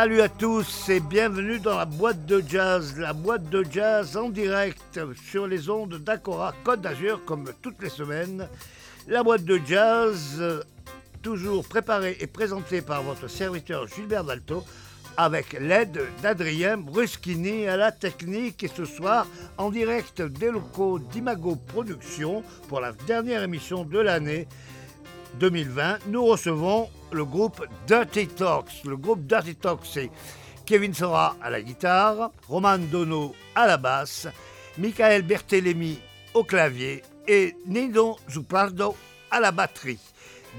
Salut à tous et bienvenue dans la boîte de jazz, la boîte de jazz en direct sur les ondes d'Acora Côte d'Azur comme toutes les semaines. La boîte de jazz, toujours préparée et présentée par votre serviteur Gilbert Dalto avec l'aide d'Adrien Bruschini à la technique et ce soir en direct des locaux d'Imago Productions pour la dernière émission de l'année 2020, nous recevons le groupe Dirty Talks. Le groupe Dirty Talks, c'est Kevin Sora à la guitare, Roman Dono à la basse, Michael Berthelemy au clavier et Nino Zupardo à la batterie.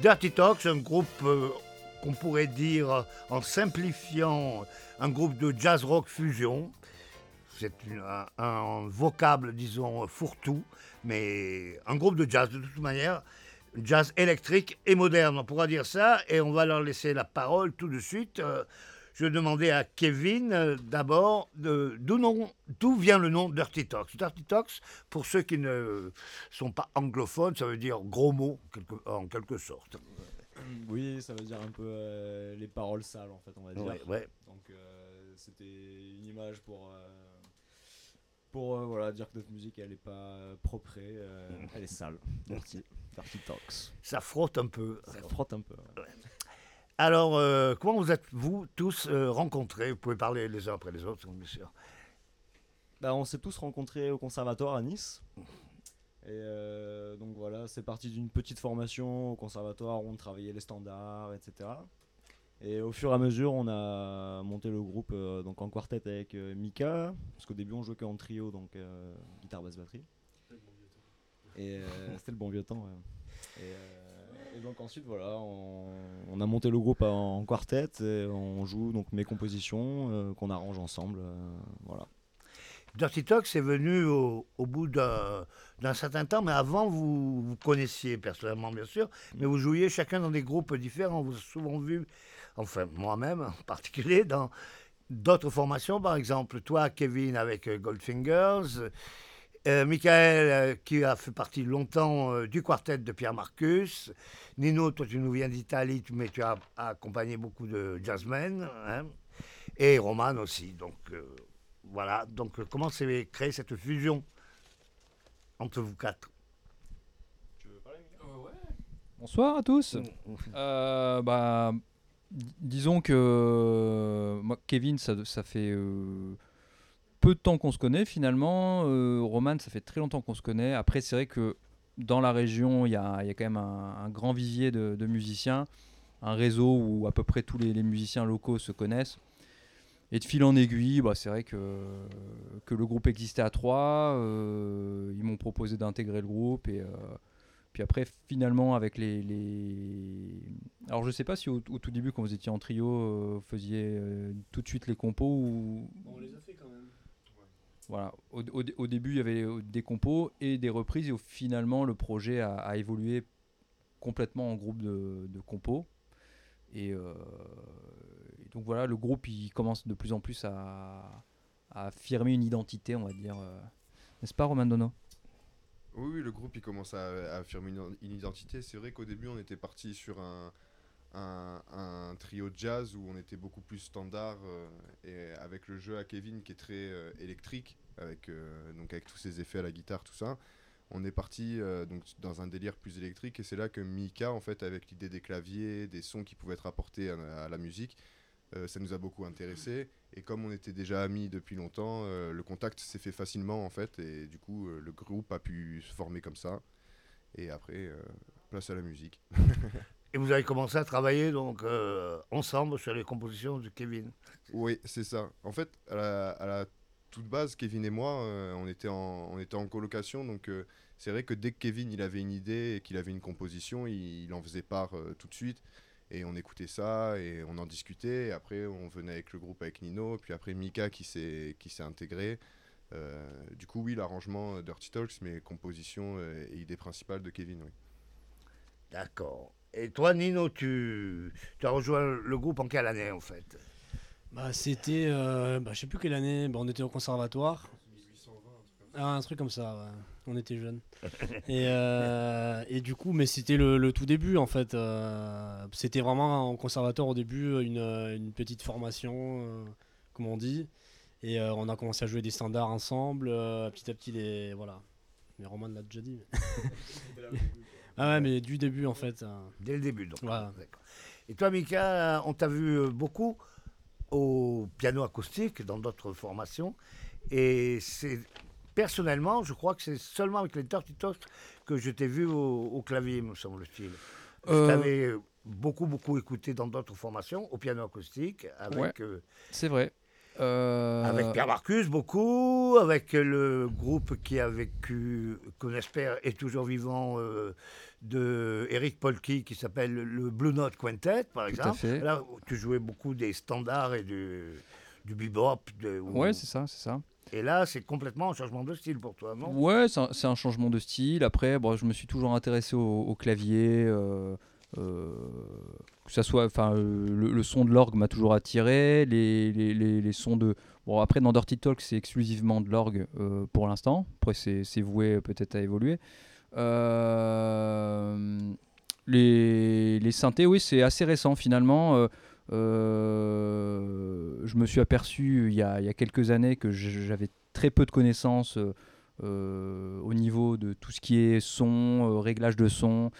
Dirty Talks, un groupe euh, qu'on pourrait dire, en simplifiant, un groupe de jazz rock fusion. C'est un, un, vocable, disons, fourre-tout, mais un groupe de jazz de toute manière, jazz électrique et moderne, on pourra dire ça, et on va leur laisser la parole tout de suite. Euh, je demandais à Kevin euh, d'abord d'où vient le nom Dirty Talks? Dirty Talks, pour ceux qui ne sont pas anglophones, ça veut dire gros mots en quelque sorte. Oui, ça veut dire un peu euh, les paroles sales, en fait, on va dire. Donc, euh, c'était une image pour, euh, pour voilà, dire que notre musique, elle n'est pas propre, mm. elle est sale. Dirty, dirty Talks. Ça frotte un peu. Ça frotte un peu. Alors, comment vous êtes-vous tous rencontrés? Vous pouvez parler les uns après les autres, bien sûr. Bah, on s'est tous rencontrés au conservatoire à Nice. Et euh, donc voilà, c'est parti d'une petite formation au conservatoire où on travaillait les standards, etc. Et au fur et à mesure, on a monté le groupe euh, donc en quartet avec euh, Mika, parce qu'au début on jouait qu'en trio, donc guitare, basse, batterie. Et c'était le bon vieux temps. Et, donc ensuite, voilà, on, a monté le groupe en, quartet et on joue donc mes compositions qu'on arrange ensemble. voilà. Dirty Talk, c'est venu au, bout d'un certain temps, mais avant, vous vous connaissiez personnellement, bien sûr, mais vous jouiez chacun dans des groupes différents. Vous avez souvent vu, enfin, moi-même en particulier, dans d'autres formations, par exemple, toi, Kevin, avec euh, Goldfingers, euh, Michael, euh, qui a fait partie longtemps du quartet de Pierre Marcus, Nino, toi, tu nous viens d'Italie, mais tu as, accompagné beaucoup de jazzmen, hein, et Roman aussi, donc voilà, donc comment s'est créée cette fusion entre vous quatre? Tu veux parler euh, Bonsoir à tous. Mm, bah, disons que moi, Kevin, ça, fait peu de temps qu'on se connaît finalement. Roman, ça fait très longtemps qu'on se connaît. Après, c'est vrai que dans la région, il y a, quand même un, grand vivier de, musiciens, un réseau où à peu près tous les musiciens locaux se connaissent. Et de fil en aiguille, bah, c'est vrai que, que le groupe existait à trois. Euh, ils m'ont proposé d'intégrer le groupe. Et euh, puis après, finalement, avec les, les... Alors, je sais pas si au, tout début, quand vous étiez en trio, euh, vous faisiez tout de suite les compos ou... On les a fait quand même. Voilà. Au, au, début, il y avait des compos et des reprises. Et finalement, le projet a, évolué complètement en groupe de, de compos. Et, donc voilà, le groupe il commence de plus en plus à, affirmer une identité, on va dire. Euh. N'est-ce pas, Roman Dono? Oui, le groupe il commence à, affirmer une, identité. C'est vrai qu'au début on était parti sur un, un, trio jazz où on était beaucoup plus standard euh, et avec le jeu à Kevin qui est très euh, électrique, avec, donc avec tous ses effets à la guitare, tout ça. On est parti donc dans un délire plus électrique et c'est là que Mika, en fait, avec l'idée des claviers, des sons qui pouvaient être apportés à la musique, euh, ça nous a beaucoup intéressé. Et comme on était déjà amis depuis longtemps, euh, le contact s'est fait facilement en fait. Et du coup, euh, le groupe a pu se former comme ça. Et après, place à la musique. et vous avez commencé à travailler donc ensemble sur les compositions de Kevin. Oui, c'est ça. En fait, à la, toute base, Kevin et moi, on, était en, on était en colocation. Donc c'est vrai que dès que Kevin il avait une idée et qu'il avait une composition, il, il en faisait part tout de suite. Et on écoutait ça et on en discutait. Et après, on venait avec le groupe avec Nino. Puis après, Mika qui s'est, qui s'est intégré. Euh, du coup, oui, l'arrangement Dirty Talks, mais composition euh, et idée principale de Kevin, oui. D'accord. Et toi, Nino, tu, tu as rejoint le groupe en quelle année, en fait? Bah, C'était, euh, bah, je sais plus quelle année, bah, on était au conservatoire. 1820, un truc comme ça. On était jeunes. et, et du coup, mais c'était le, tout début en fait. c'était vraiment en conservatoire au début, une, une petite formation, comme on dit. Et on a commencé à jouer des standards ensemble. petit à petit, les, voilà. Mais Roman l'a déjà dit. ah ouais, mais du début en fait. Dès le début, donc. Voilà. Et toi, Mika, on t'a vu beaucoup au piano acoustique dans d'autres formations. Et c'est personnellement, je crois que c'est seulement avec les Dirty que je t'ai vu au, clavier, me semble-t-il. Je euh, t'avais beaucoup, beaucoup écouté dans d'autres formations, au piano acoustique, avec. Euh, c'est vrai. Euh, avec Pierre Marcus, beaucoup, avec le groupe qui a vécu, qu'on espère est toujours vivant, de Eric Polky qui s'appelle le Blue Note Quintet, par exemple. Là, tu jouais beaucoup des standards et du, du bebop. De, Ouais, c'est ça, c'est ça. Et là, c'est complètement un changement de style pour toi, non? Ouais, c'est un, changement de style. Après, bon, je me suis toujours intéressé au, clavier. Euh, euh, que ça soit, enfin, euh, le, son de l'orgue m'a toujours attiré. Les, les, les, sons de. Bon, après, dans Dirty Talk, c'est exclusivement de l'orgue pour l'instant. Après, c'est voué peut-être à évoluer. Les, synthés, oui, c'est assez récent finalement. Euh, euh, je me suis aperçu il y, a, quelques années que j'avais très peu de connaissances au niveau de tout ce qui est son, réglage de son,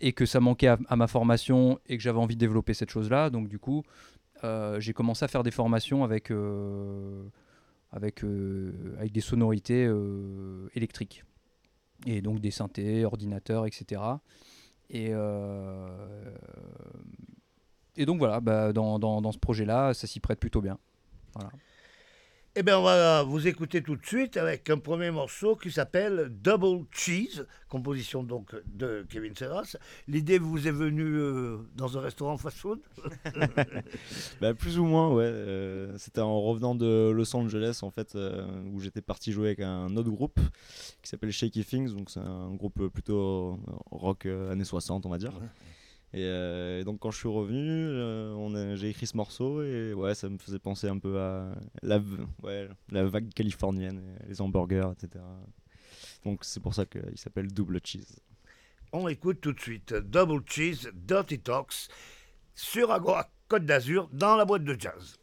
et que ça manquait à, à, ma formation et que j'avais envie de développer cette chose-là. Donc du coup, j'ai commencé à faire des formations avec avec, euh, avec des sonorités euh, électriques. Et donc des synthés, ordinateurs, etc. Et, euh, et donc voilà, bah, dans, ce projet-là, ça s'y prête plutôt bien. Eh bien, on va vous écouter tout de suite avec un premier morceau qui s'appelle Double Cheese, composition donc de Kevin Serras. L'idée vous est venue euh, dans un restaurant fast-food bah, Plus ou moins, ouais. Euh, c'était en revenant de Los Angeles, en fait, euh, où j'étais parti jouer avec un autre groupe qui s'appelle Shaky Things. Donc, c'est un groupe plutôt rock années 60, on va dire. Euh, et, donc quand je suis revenu, euh, j'ai écrit ce morceau et ouais, ça me faisait penser un peu à la, ouais, la vague californienne, les hamburgers, etc. Donc c'est pour ça qu'il s'appelle Double Cheese. On écoute tout de suite Double Cheese, Dirty Talks sur Agora Côte d'Azur dans la boîte de jazz.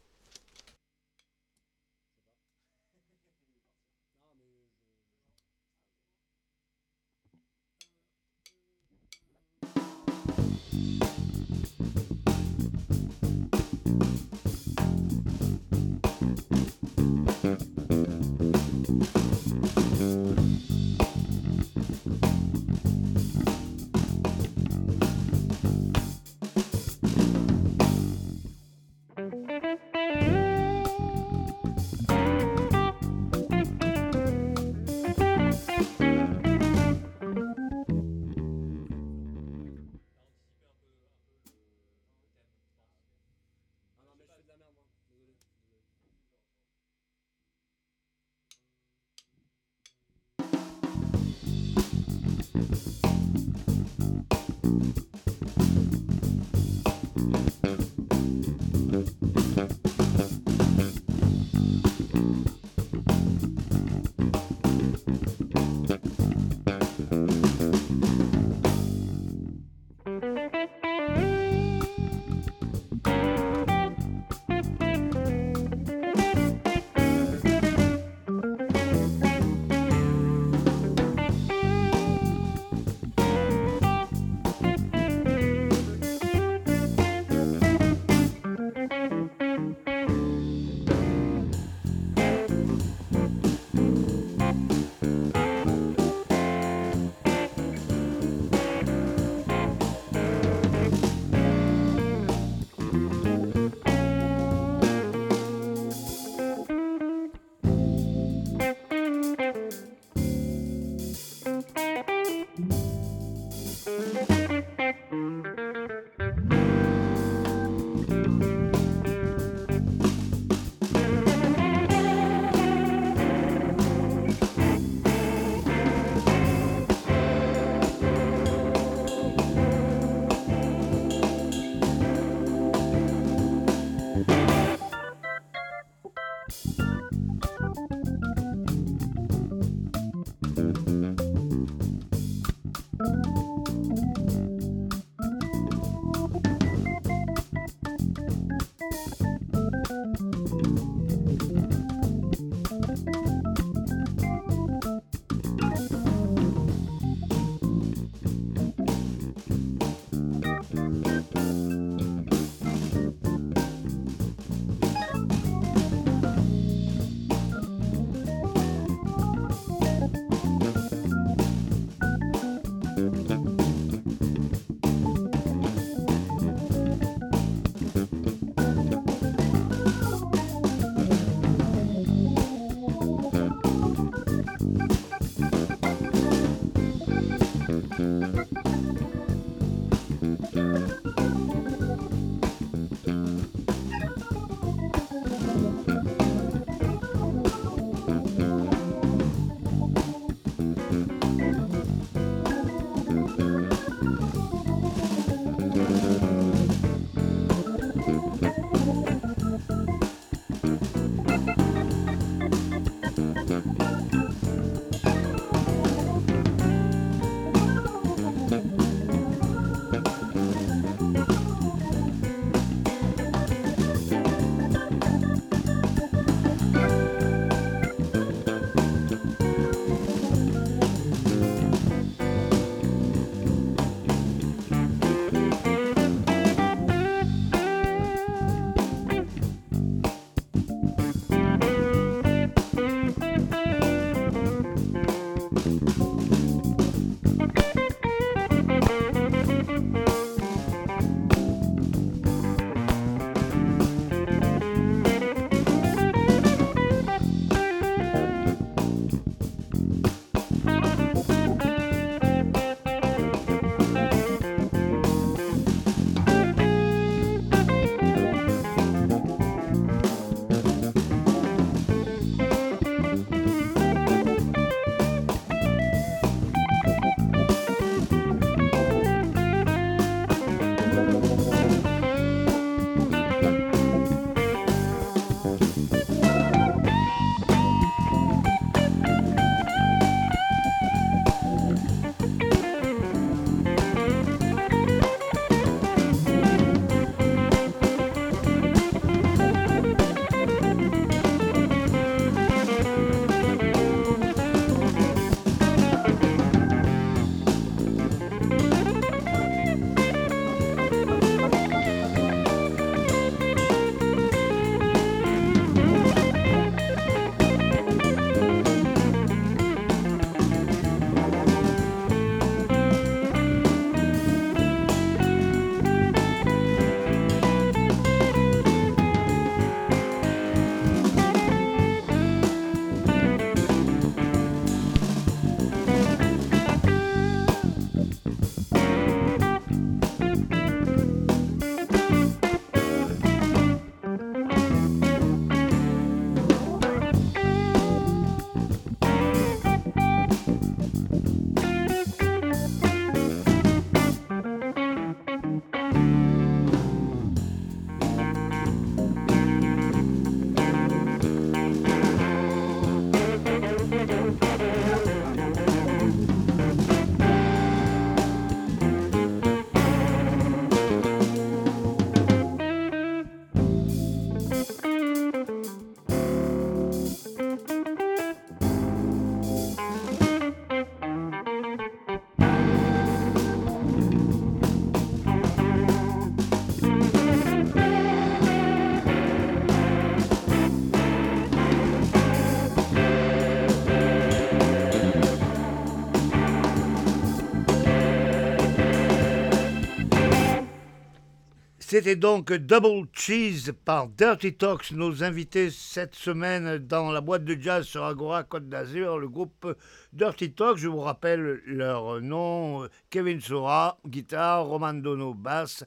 C'était donc Double Cheese par Dirty Talks, nos invités cette semaine dans la boîte de jazz sur Agora Côte d'Azur, le groupe Dirty Talks. Je vous rappelle leur nom Kevin Sora, guitare, Roman Dono, basse,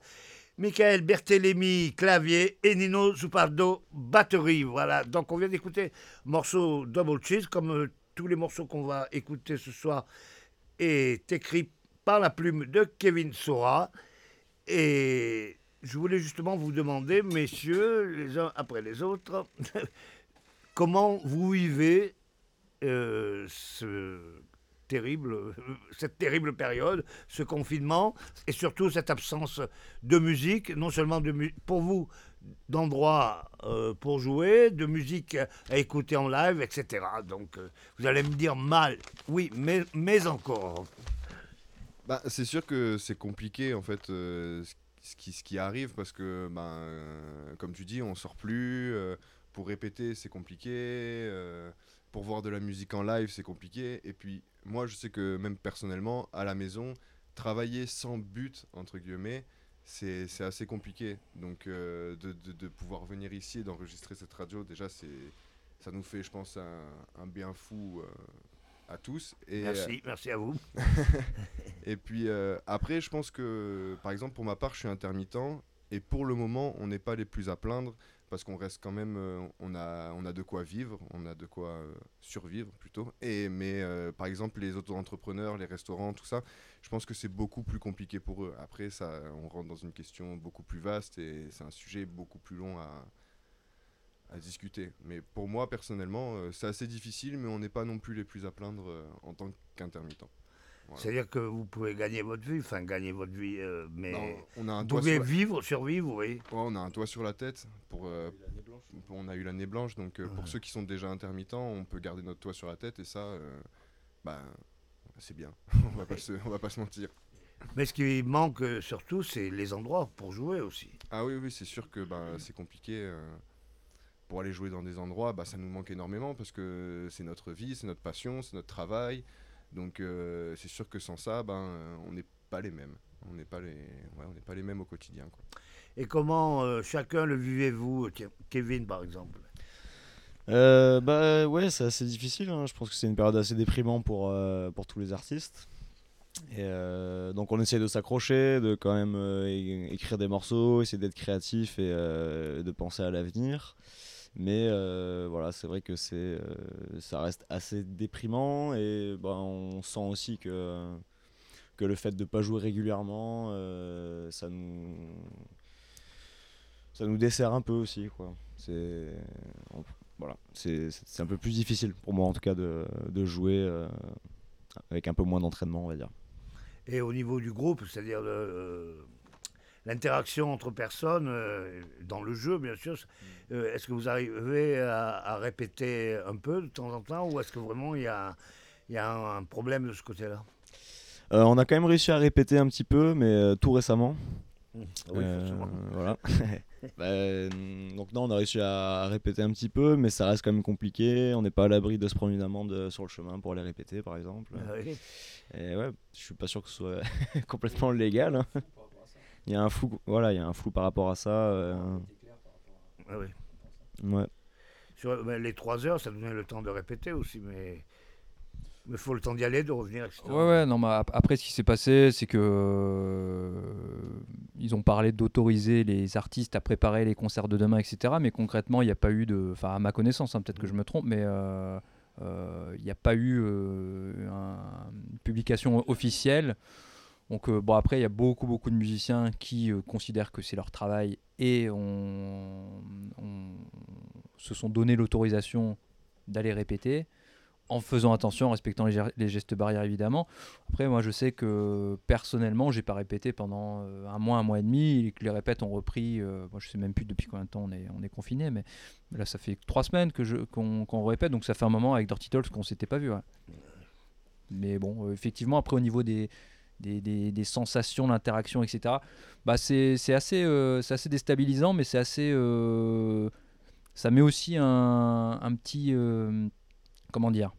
Michael Berthelemy, clavier et Nino Zupardo, batterie. Voilà, donc on vient d'écouter morceau Double Cheese, comme euh, tous les morceaux qu'on va écouter ce soir est écrit par la plume de Kevin Sora. Et je voulais justement vous demander, messieurs, les uns après les autres, comment vous vivez euh, terrible, cette terrible période, ce confinement, et surtout cette absence de musique, non seulement de pour vous d'endroits euh, pour jouer, de musique à écouter en live, etc. Donc euh, vous allez me dire mal, oui, mais, encore. Bah, c'est sûr que c'est compliqué en fait qui, ce qui arrive parce que, ben, euh, comme tu dis, on sort plus. Euh, pour répéter, c'est compliqué. Euh, pour voir de la musique en live, c'est compliqué. Et puis, moi, je sais que même personnellement, à la maison, travailler sans but, entre guillemets, c'est assez compliqué. Donc, de, de, pouvoir venir ici et d'enregistrer cette radio, déjà, ça nous fait, je pense, un bien fou à tous. Et, merci, euh, merci à vous. et puis euh, après, je pense que, par exemple, pour ma part, je suis intermittent et pour le moment, on n'est pas les plus à plaindre parce qu'on reste quand même, euh, on, a, on a de quoi vivre, on a de quoi survivre plutôt. Et, mais par exemple, les auto-entrepreneurs, les restaurants, tout ça, je pense que c'est beaucoup plus compliqué pour eux. Après, ça, on rentre dans une question beaucoup plus vaste et c'est un sujet beaucoup plus long à, à discuter. Mais pour moi, personnellement, euh, c'est assez difficile, mais on n'est pas non plus les plus à plaindre euh, en tant qu'intermittent. C'est-à-dire que vous pouvez gagner votre vie, enfin gagner votre vie, euh, mais on a un vous pouvez vivre, survivre, oui. on a un toit sur la tête. Pour, on a eu l'année blanche, donc pour ceux qui sont déjà intermittents, on peut garder notre toit sur la tête et ça, bah, c'est bien. on va pas se, on va pas se mentir. Mais ce qui manque surtout, c'est les endroits pour jouer aussi. Ah oui, oui, c'est sûr que bah, c'est compliqué pour aller jouer dans des endroits, bah, ça nous manque énormément parce que c'est notre vie, c'est notre passion, c'est notre travail. Donc euh, c'est sûr que sans ça, ben, on n'est pas les mêmes. On n'est pas, les... Ouais, on pas les mêmes au quotidien. Quoi. Et comment euh, chacun le vivez-vous, Kevin par exemple? Euh, bah ouais, c'est assez difficile. Hein. Je pense que c'est une période assez déprimante pour, pour tous les artistes. Et donc on essaie de s'accrocher, de quand même écrire des morceaux, essayer d'être créatif et de penser à l'avenir. Mais euh, voilà, c'est vrai que c'est, euh, ça reste assez déprimant et ben, on sent aussi que, que le fait de ne pas jouer régulièrement, euh, ça, nous, ça nous dessert un peu aussi. Quoi. C'est, voilà, c'est, un peu plus difficile pour moi en tout cas de, de jouer avec un peu moins d'entraînement, on va dire. Et au niveau du groupe, c'est-à-dire l'interaction entre personnes, euh, dans le jeu bien sûr, euh, est-ce que vous arrivez à, répéter un peu de temps en temps ou est-ce que vraiment il y a, y a un, problème de ce côté-là? Euh, On a quand même réussi à répéter un petit peu, mais tout récemment. Mmh. Oui, voilà. Bah, donc non, on a réussi à répéter un petit peu, mais ça reste quand même compliqué. On n'est pas à l'abri de se prendre une amende sur le chemin pour aller répéter, par exemple. Ah Et ouais, je suis pas sûr que ce soit complètement légal. Hein il y a un flou, voilà, il y a un flou par rapport à ça. Euh... Ah oui. Ouais. Sur ben, les 3 heures, ça donnait le temps de répéter aussi, mais il faut le temps d'y aller, de revenir, etc. Ouais, ouais, non, mais après, ce qui s'est passé, c'est que euh, ils ont parlé d'autoriser les artistes à préparer les concerts de demain, etc. Mais concrètement, il n'y a pas eu de. Enfin, à ma connaissance, hein, peut-être que je me trompe, mais euh, euh, il n'y a pas eu une publication officielle donc euh, bon après il y a beaucoup beaucoup de musiciens qui euh, considèrent que c'est leur travail et on, se sont donné l'autorisation d'aller répéter en faisant attention, en respectant les, gestes barrières évidemment. Après moi je sais que personnellement j'ai pas répété pendant euh, un mois, un mois et demi et que les répètes ont repris, moi je sais même plus depuis combien de temps on est, on confiné mais là ça fait trois semaines qu'on, répète donc ça fait un moment avec Dirty Talks qu'on s'était pas vu. Mais bon effectivement après au niveau des des, des, sensations, l'interaction, etc. Bah c'est assez, euh, assez déstabilisant, mais c'est assez. Euh, ça met aussi un, un petit. Euh, comment dire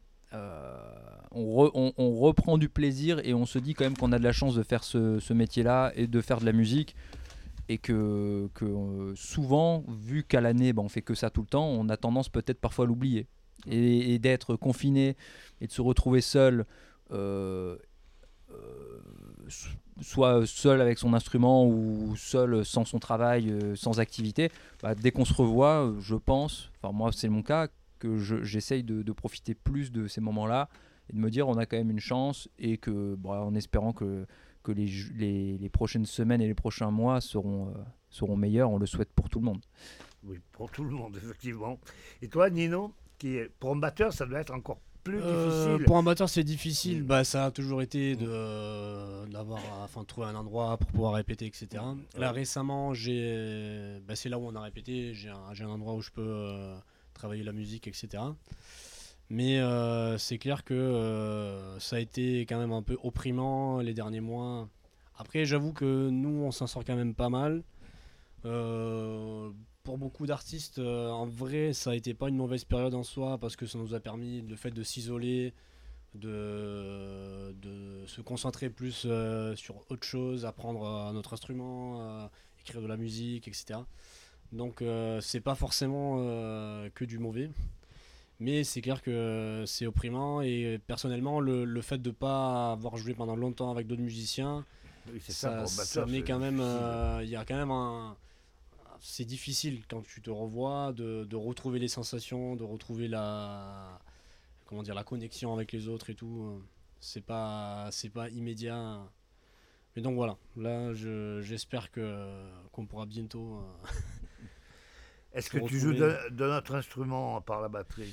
on, on, reprend du plaisir et on se dit quand même qu'on a de la chance de faire ce, ce métier-là et de faire de la musique. et que, que souvent, vu qu'à l'année, bah, on fait que ça tout le temps, on a tendance peut-être parfois à l'oublier. Et, d'être confiné et de se retrouver seul, soit seul avec son instrument ou seul sans son travail, sans activité, bah, dès qu'on se revoit, je pense, enfin moi c'est mon cas, que j'essaye de, profiter plus de ces moments-là et de me dire on a quand même une chance et que, bah, en espérant que les, prochaines semaines et les prochains mois seront, euh, seront meilleurs. On le souhaite pour tout le monde. Oui, pour tout le monde, effectivement. Et toi, Nino, qui est, batteur, ça doit être encore plus euh, difficile. Pour un batteur, c'est difficile. Mm. Bah, ça a toujours été de, d'avoir, enfin, de trouver un endroit pour pouvoir répéter, etc. Là, récemment, j'ai, bah, c'est là où on a répété. J'ai un, j'ai un endroit où je peux euh, travailler la musique, etc. Mais euh, c'est clair que euh, ça a été quand même un peu opprimant les derniers mois. Après, j'avoue que nous, on s'en sort quand même pas mal. Euh, pour beaucoup d'artistes, en vrai, ça n'a été pas une mauvaise période en soi parce que ça nous a permis le fait de s'isoler, de, de, se concentrer plus sur autre chose, apprendre notre instrument, écrire de la musique, etc. Donc, c'est pas forcément que du mauvais. Mais c'est clair que c'est opprimant et personnellement, le, fait de ne pas avoir joué pendant longtemps avec d'autres musiciens, ça, met quand même. Euh, il y a quand même un. C'est difficile quand tu te revois de, retrouver les sensations, de retrouver la. Comment dire, la connexion avec les autres et tout. C'est pas, c'est pas immédiat. Mais donc voilà, là j'espère que qu'on pourra bientôt euh, est-ce que tu joues de, notre instrument par la batterie?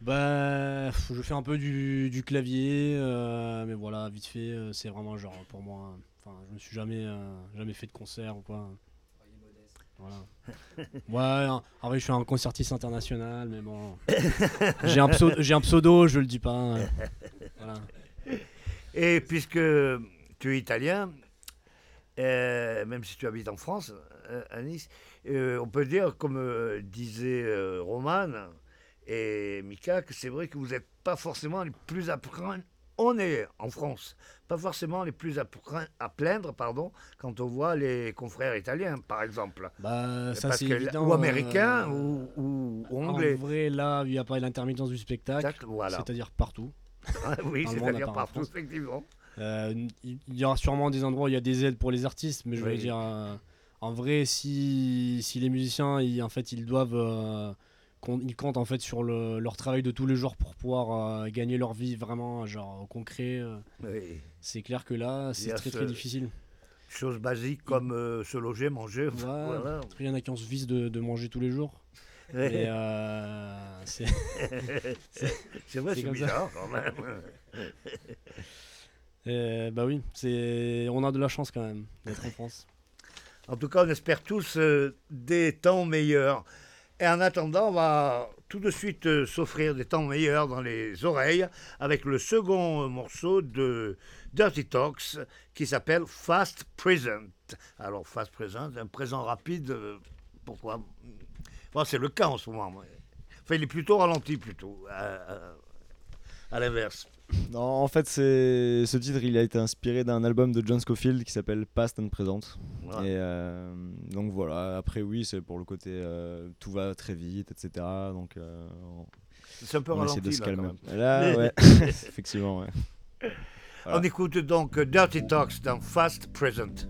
Bah, je fais un peu du, clavier, euh, mais voilà, vite fait, euh, c'est vraiment genre pour moi. Enfin, je me suis jamais, euh, jamais fait de concert ou quoi. Voilà. ouais, en vrai, je suis un concertiste international, mais bon. J'ai un, pseudo, j'ai un pseudo, je le dis pas. Voilà. Et puisque tu es italien, même si tu habites en France, à Nice, euh, on peut dire, comme euh, disait euh, Roman et Mika, que c'est vrai que vous n'êtes pas forcément les plus à On est en France, pas forcément les plus à, à, plaindre, pardon, quand on voit les confrères italiens, par exemple. Bah, ça c'est évident. Ou américains ou, anglais. En vrai, là, il n'y a pas l'intermittence du spectacle, voilà. c'est-à-dire partout. Ah oui, c'est-à-dire partout, effectivement. il y aura sûrement des endroits où il y a des aides pour les artistes, mais je veux dire en vrai, si, si les musiciens, ils, en fait, ils doivent, euh, ils comptent en fait sur le, leur travail de tous les jours pour pouvoir euh, gagner leur vie vraiment, genre au concret. Euh, c'est clair que là, c'est très très difficile. Choses basiques comme se loger, manger. voilà. Il y en a qui ont ce vice de, de manger tous les jours. c'est vrai, c'est bizarre quand même. bah oui, c'est on a de la chance quand même d'être en France. En tout cas, on espère tous euh, des temps meilleurs. Et en attendant, on va tout de suite euh, s'offrir des temps meilleurs dans les oreilles avec le second morceau de Dirty Talks qui s'appelle Fast Present. Alors, Fast Present, un présent rapide, euh, pourquoi? C'est le cas en ce moment. Enfin, il est plutôt ralenti, plutôt, à l'inverse. Non, en fait, c'est ce titre, il a été inspiré d'un album de John Scofield qui s'appelle Past and Present. Et euh, donc voilà. Après, oui, c'est pour le côté euh, tout va très vite, etc. Donc euh, c'est un peu ralenti de se calmer. Là, ouais, effectivement, ouais. On écoute donc Dirty Talks dans Fast Present.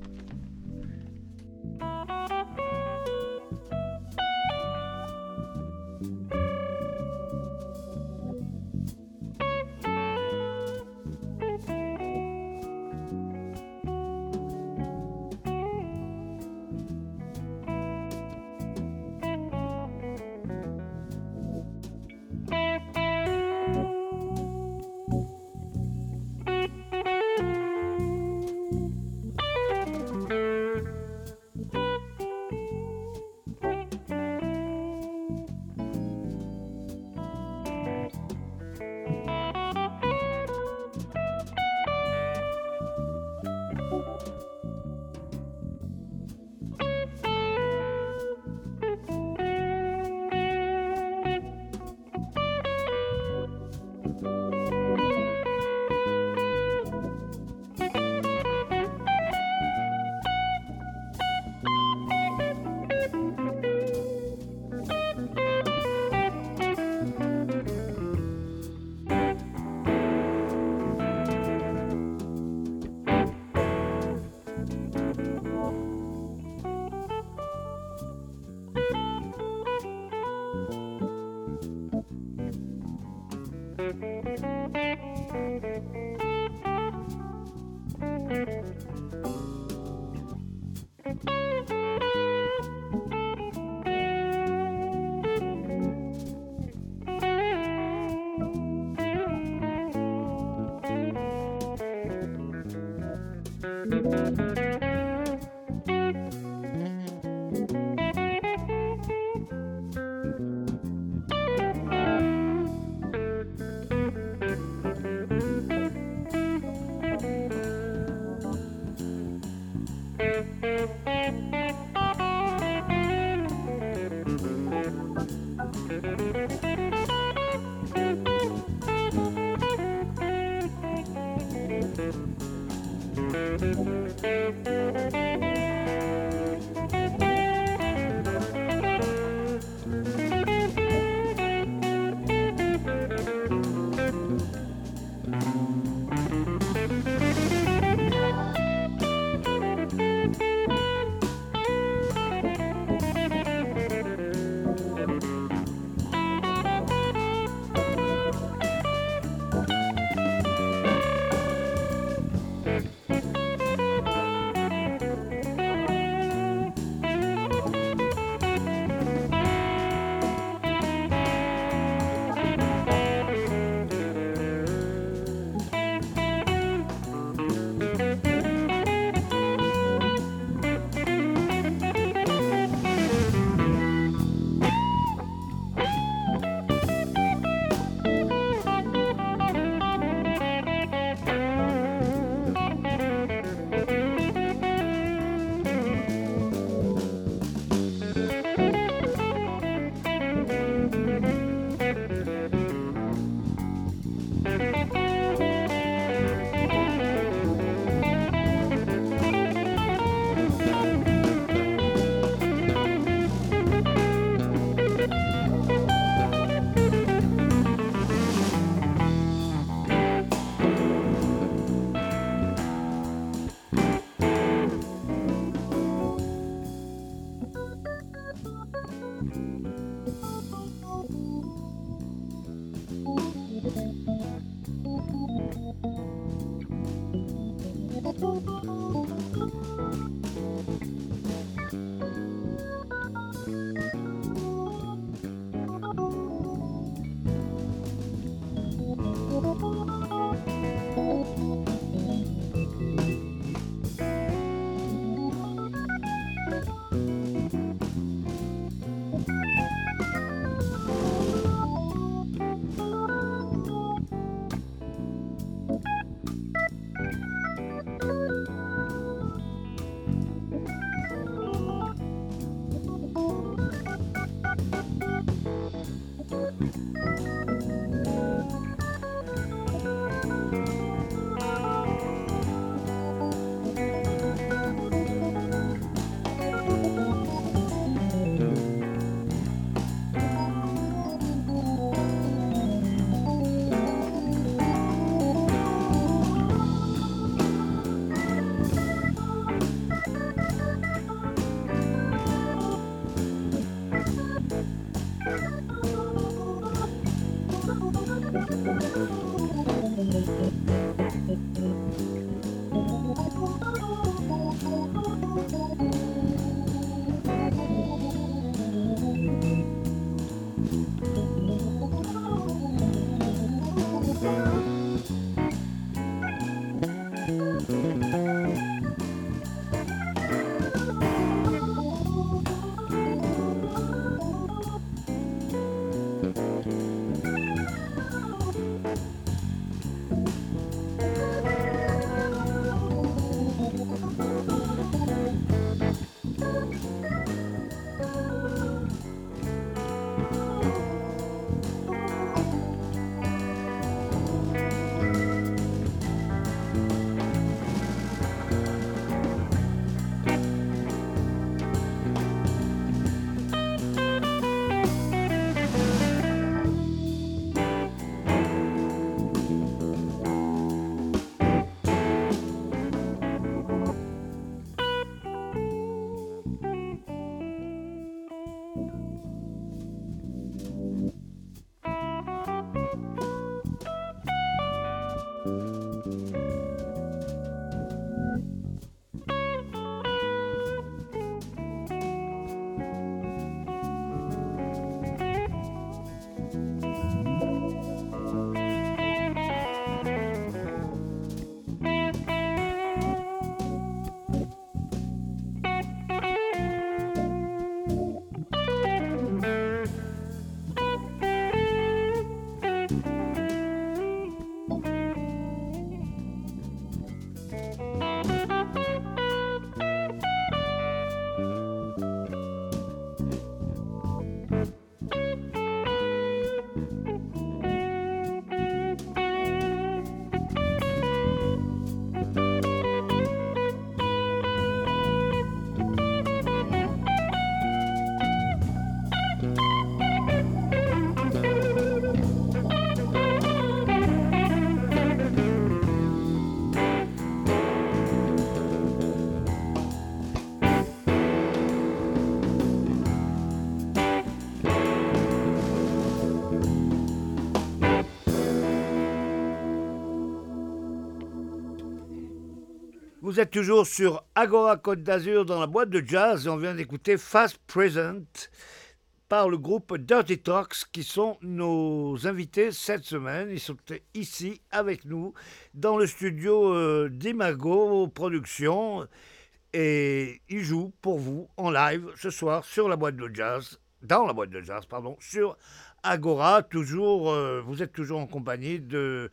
Vous êtes toujours sur Agora Côte d'Azur dans la boîte de jazz et on vient d'écouter Fast Present par le groupe Dirty Talks qui sont nos invités cette semaine. Ils sont ici avec nous dans le studio euh, d'Imago Productions et ils jouent pour vous en live ce soir sur la boîte de jazz, dans la boîte de jazz, pardon, sur Agora. Toujours, euh, vous êtes toujours en compagnie de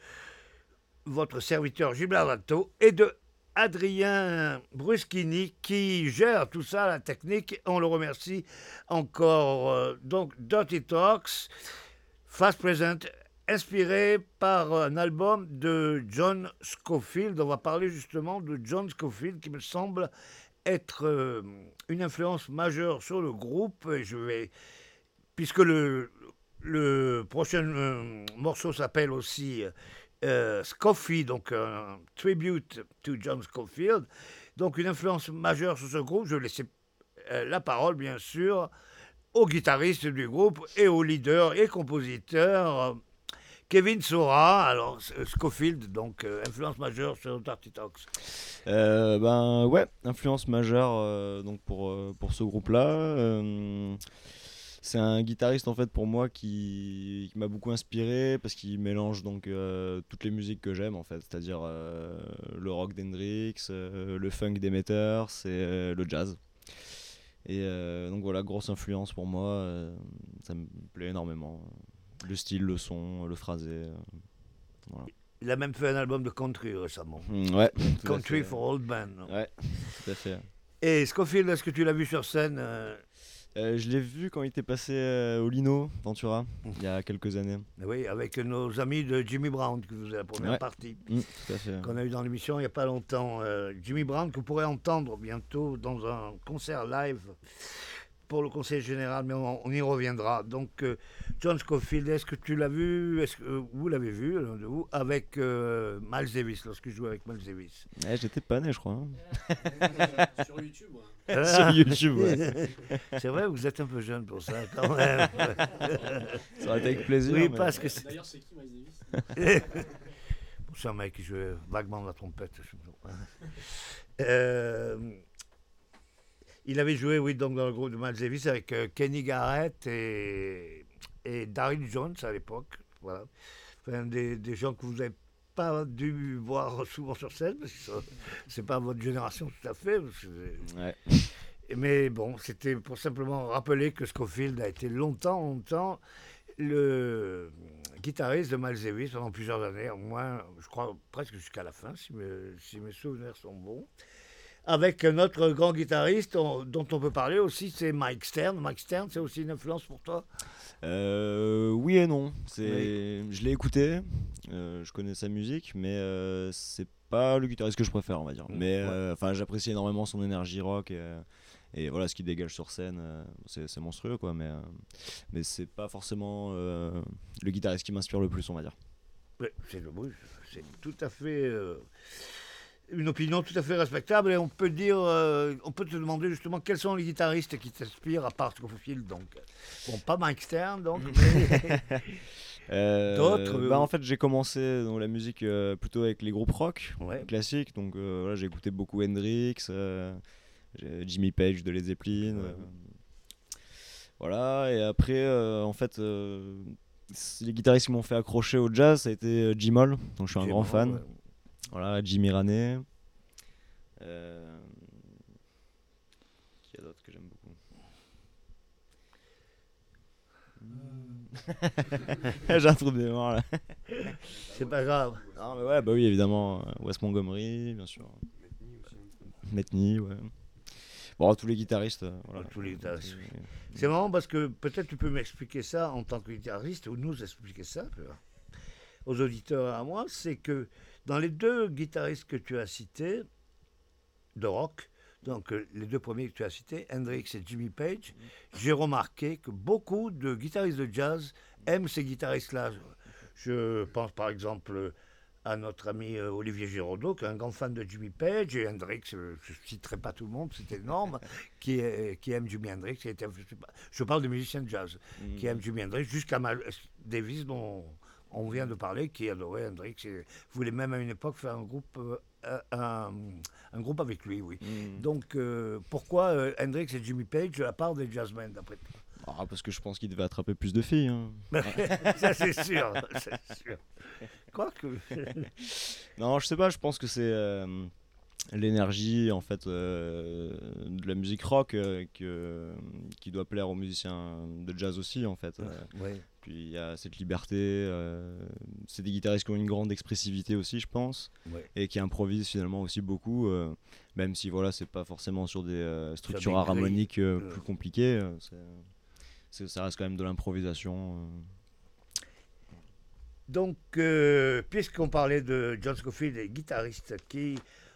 votre serviteur Gilbert et de Adrien Bruschini qui gère tout ça, la technique. On le remercie encore. Euh, donc, Dirty Talks, Fast Present, inspiré par un album de John Scofield. On va parler justement de John Scofield qui me semble être euh, une influence majeure sur le groupe. Puisque le, le prochain euh, morceau s'appelle aussi euh, Scofield, donc un tribute to John Scofield. Donc une influence majeure sur ce groupe. Je vais laisser euh, la parole, bien sûr, au guitariste du groupe et au leader et compositeur Kevin Sora. Alors Scofield, donc euh, influence majeure sur Dirty Talks. ben ouais, influence majeure donc pour, pour ce groupe-là c'est un guitariste en fait pour moi qui, m'a beaucoup inspiré parce qu'il mélange donc euh, toutes les musiques que j'aime en fait, c'est-à-dire euh, le rock d'Hendrix, euh, le funk d'Emeters et le jazz. Et donc voilà, grosse influence pour moi, ça me plaît énormément. Le style, le son, le phrasé. Il a même fait un album de country récemment. Mm, ouais. country for Old Men. Ouais, tout à fait. Et Scofield, est-ce que tu l'as vu sur scène euh, je l'ai vu quand il était passé euh, au Lino Ventura il y a quelques années. Oui, avec nos amis de Jimmy Brown, que vous avez la première partie, mmh, qu'on a eu dans l'émission il n'y a pas longtemps. Euh, Jimmy Brown, que vous pourrez entendre bientôt dans un concert live pour le conseil général, mais on, y reviendra. Donc, euh, John Scofield, est-ce que tu l'as vu? Est-ce que euh, vous l'avez vu, de vous, avec euh, Miles Davis, lorsque je jouais avec Miles Davis? Eh, J'étais pas né, je crois. Hein. Sur YouTube, ouais. Sur YouTube, ouais. C'est vrai, vous êtes un peu jeune pour ça, quand même. ça aurait été avec plaisir. Oui, parce que D'ailleurs, c'est qui Miles Davis C'est un mec qui jouait vaguement de la trompette. Euh, il avait joué, oui, donc dans le groupe de Miles Davis avec euh, Kenny Garrett et, et Daryl Jones à l'époque. Voilà. Enfin, des, des, gens que vous n'avez pas dû voir souvent sur scène, parce que c'est pas votre génération tout à fait. Ouais. Mais bon, c'était pour simplement rappeler que Scofield a été longtemps, longtemps le guitariste de Miles Davis pendant plusieurs années, au moins, je crois presque jusqu'à la fin, si si mes souvenirs sont bons avec notre grand guitariste dont on peut parler aussi, c'est Mike Stern. Mike Stern, c'est aussi une influence pour toi? Euh, Oui et non. C'est, Je l'ai écouté, euh, je connais sa musique, mais euh, c'est pas le guitariste que je préfère, on va dire. Mm, mais enfin, j'apprécie énormément son énergie rock et, voilà ce qu'il dégage sur scène, c'est, monstrueux quoi. Mais mais c'est pas forcément le guitariste qui m'inspire le plus, on va dire. c'est le c'est tout à fait une opinion tout à fait respectable et on peut dire, euh, on peut te demander justement quels sont les guitaristes qui t'inspirent à part Scofield donc. Bon, pas Mike Stern donc. Euh, D'autres. Bah, en fait, j'ai commencé dans la musique euh, plutôt avec les groupes rock classiques, donc voilà, j'ai écouté beaucoup Hendrix, Jimmy Page de Led Zeppelin. voilà, et après, en fait les guitaristes qui m'ont fait accrocher au jazz, ça a été Jim Hall, donc je suis un grand fan. Voilà, Jimmy Ranet. Euh... Qui y a d'autres que j'aime beaucoup euh. J'ai un trou de mémoire là. C'est pas grave. Non, mais ouais, bah oui, évidemment. Euh, Wes Montgomery, bien sûr. Metney, ouais. Bon, tous les guitaristes. Euh, voilà. Tous les guitaristes. C'est marrant parce que peut-être tu peux m'expliquer ça en tant que guitariste ou nous expliquer ça aux auditeurs à moi. C'est que dans les deux guitaristes que tu as cités, de rock, donc euh, les deux premiers que tu as cités, Hendrix et Jimmy Page, j'ai remarqué que beaucoup de guitaristes de jazz aiment ces guitaristes-là. Je pense par exemple à notre ami euh, Olivier Giraudot, qui est un grand fan de Jimmy Page, et Hendrix, euh, je ne citerai pas tout le monde, c'est énorme, qui, qui aime Jimmy Hendrix. je, parle de musiciens de jazz, qui mm. aiment Jimmy Hendrix, jusqu'à Davis, dont on vient de parler, qui adorait Hendrix et voulait même à une époque faire un groupe, euh, un, un, groupe avec lui, oui. Mm. Donc euh, pourquoi euh, Hendrix et Jimmy Page de la part des jazzmen, d'après toi? Ah, parce que je pense qu'il devait attraper plus de filles. Hein. ça, c'est sûr. sûr. Quoi que. non, je sais pas, je pense que c'est l'énergie en fait euh, de la musique rock euh, que, qui doit plaire aux musiciens de jazz aussi en fait. Euh. Puis il y a cette liberté, c'est des guitaristes qui ont une grande expressivité aussi je pense et qui improvisent finalement aussi beaucoup même si voilà c'est pas forcément sur des structures harmoniques plus compliquées, ça reste quand même de l'improvisation. Donc, puisqu'on parlait de John Scofield, et guitariste qui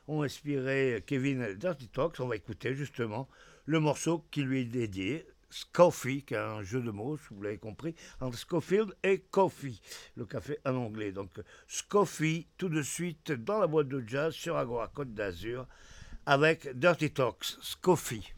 ont inspiré Kevin Dirty Talks. On va écouter justement le morceau qui lui est dédié, Scoffy, qui est un jeu de mots, si vous l'avez compris, entre Scofield et Coffee, le café en anglais. Donc Scoffy, tout de suite dans la boîte de jazz sur Agora Côte d'Azur, avec Dirty Talks, Scoffy.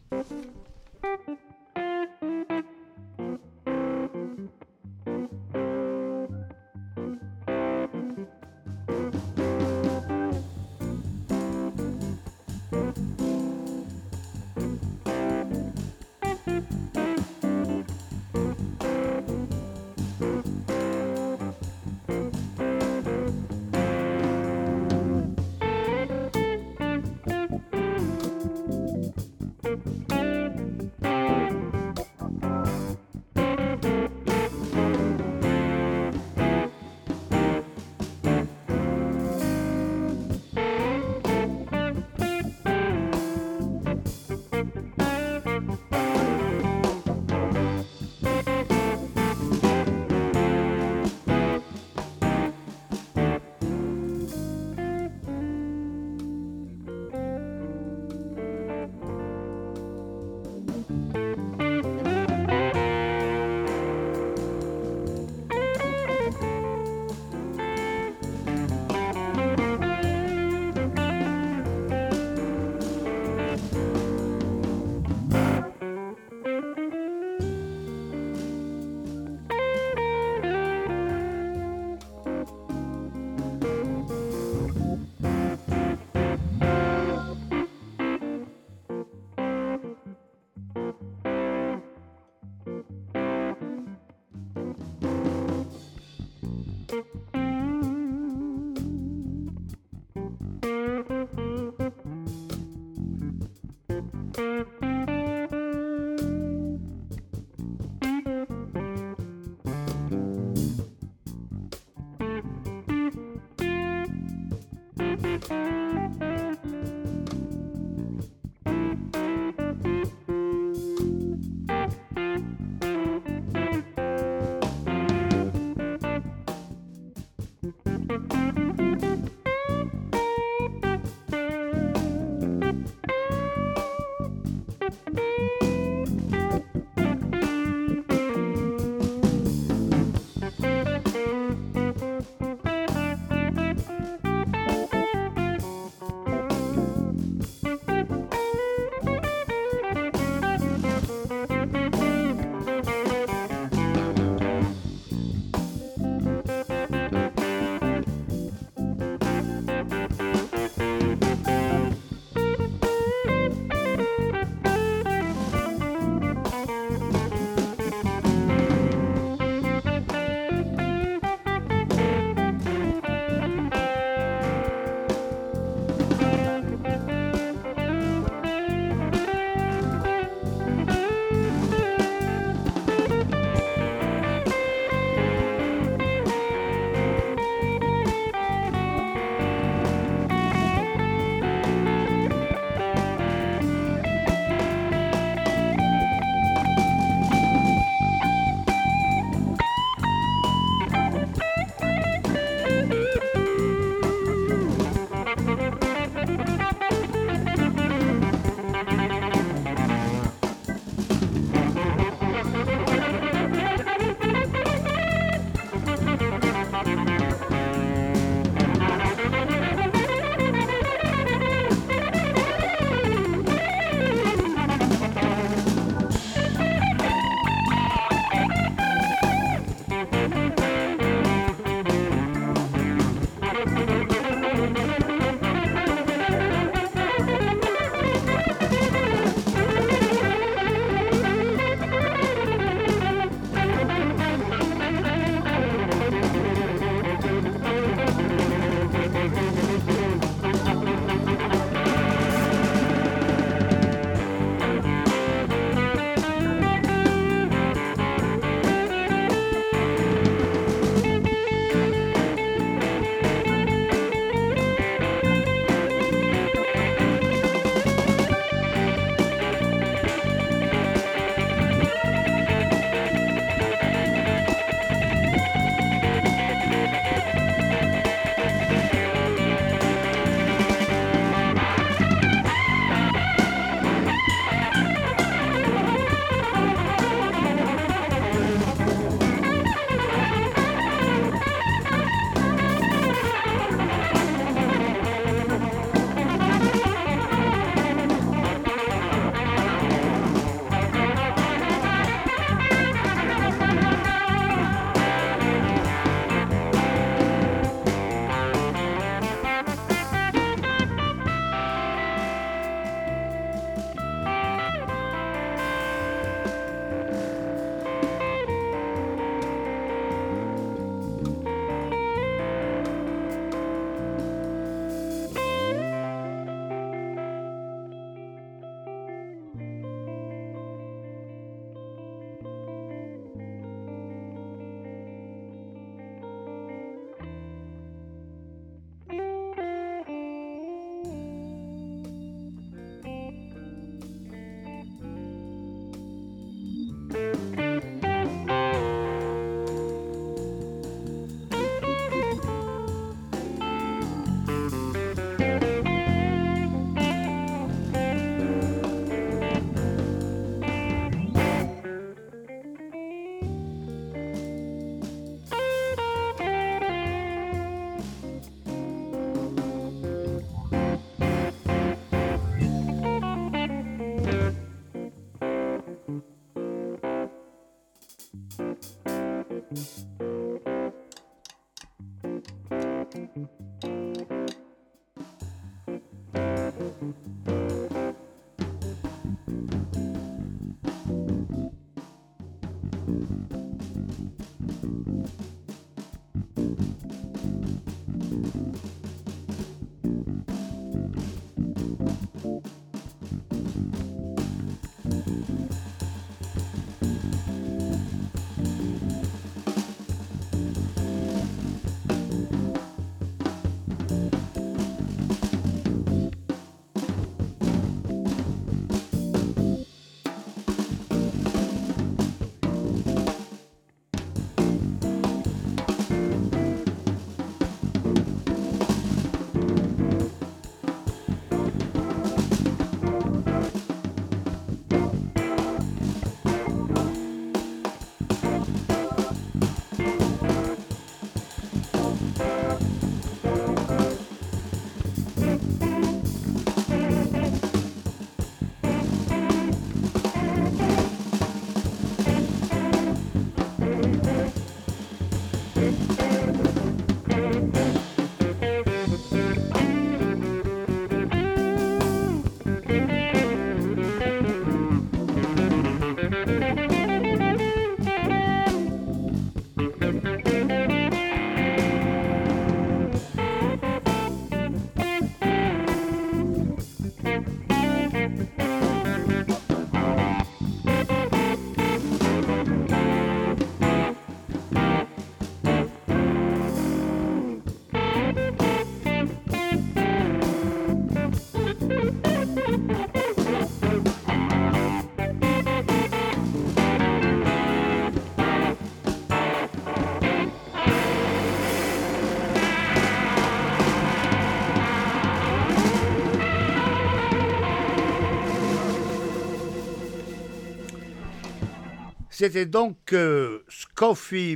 C'était donc euh,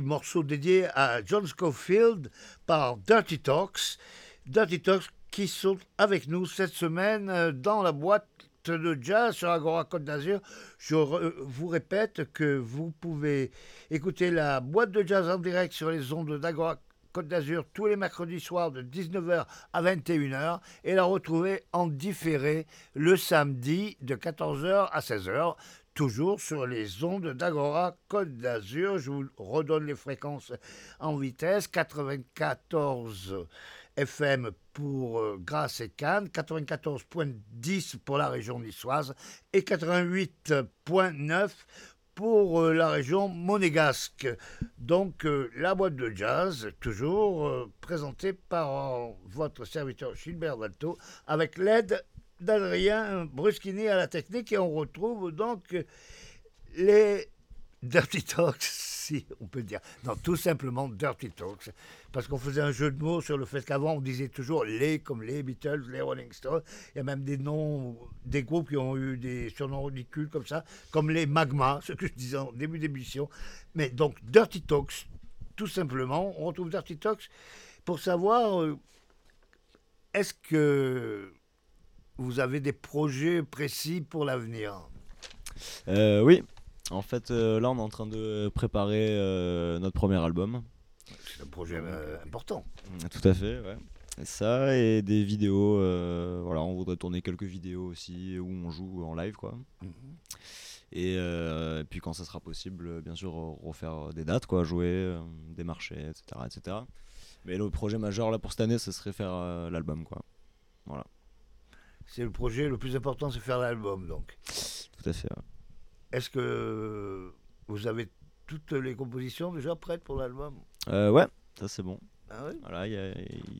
morceau dédié à John Scofield par Dirty Talks. Dirty Talks qui sont avec nous cette semaine euh, dans la boîte de jazz sur Agora Côte d'Azur. Je vous répète que vous pouvez écouter la boîte de jazz en direct sur les ondes d'Agora Côte d'Azur tous les mercredis soirs de 19h à 21h et la retrouver en différé le samedi de 14h à 16h toujours sur les ondes d'Agora Côte d'Azur. Je vous redonne les fréquences en vitesse 94 FM pour euh, Grasse et Cannes, 94.10 pour la région niçoise et 88.9 pour euh, la région monégasque. Donc euh, la boîte de jazz, toujours présentée par votre serviteur Gilbert Dalto, avec l'aide d'Adrien Bruschini à la technique et on retrouve donc les Dirty Talks, si on peut dire. Non, tout simplement Dirty Talks. Parce qu'on faisait un jeu de mots sur le fait qu'avant on disait toujours les comme les Beatles, les Rolling Stones. Il y a même des noms, des groupes qui ont eu des surnoms ridicules comme ça, comme les Magma, ce que je disais en début d'émission. Mais donc Dirty Talks, tout simplement, on retrouve Dirty Talks pour savoir euh, est-ce que vous avez des projets précis pour l'avenir euh, Oui, en fait, euh, là, on est en train de préparer euh, notre premier album. C'est un projet important. Tout à fait, ouais. Et ça et des vidéos. voilà, on voudrait tourner quelques vidéos aussi où on joue en live, quoi. Mhm. Et, puis quand ça sera possible, bien sûr, refaire des dates, quoi, jouer, des marchés, etc., etc. Mais le projet majeur là pour cette année, ce serait faire l'album, quoi. Voilà c'est le projet le plus important, c'est faire l'album, donc. Tout à fait. Est-ce que vous avez toutes les compositions déjà prêtes pour l'album? Euh, Ouais, ça c'est bon. Ah oui voilà,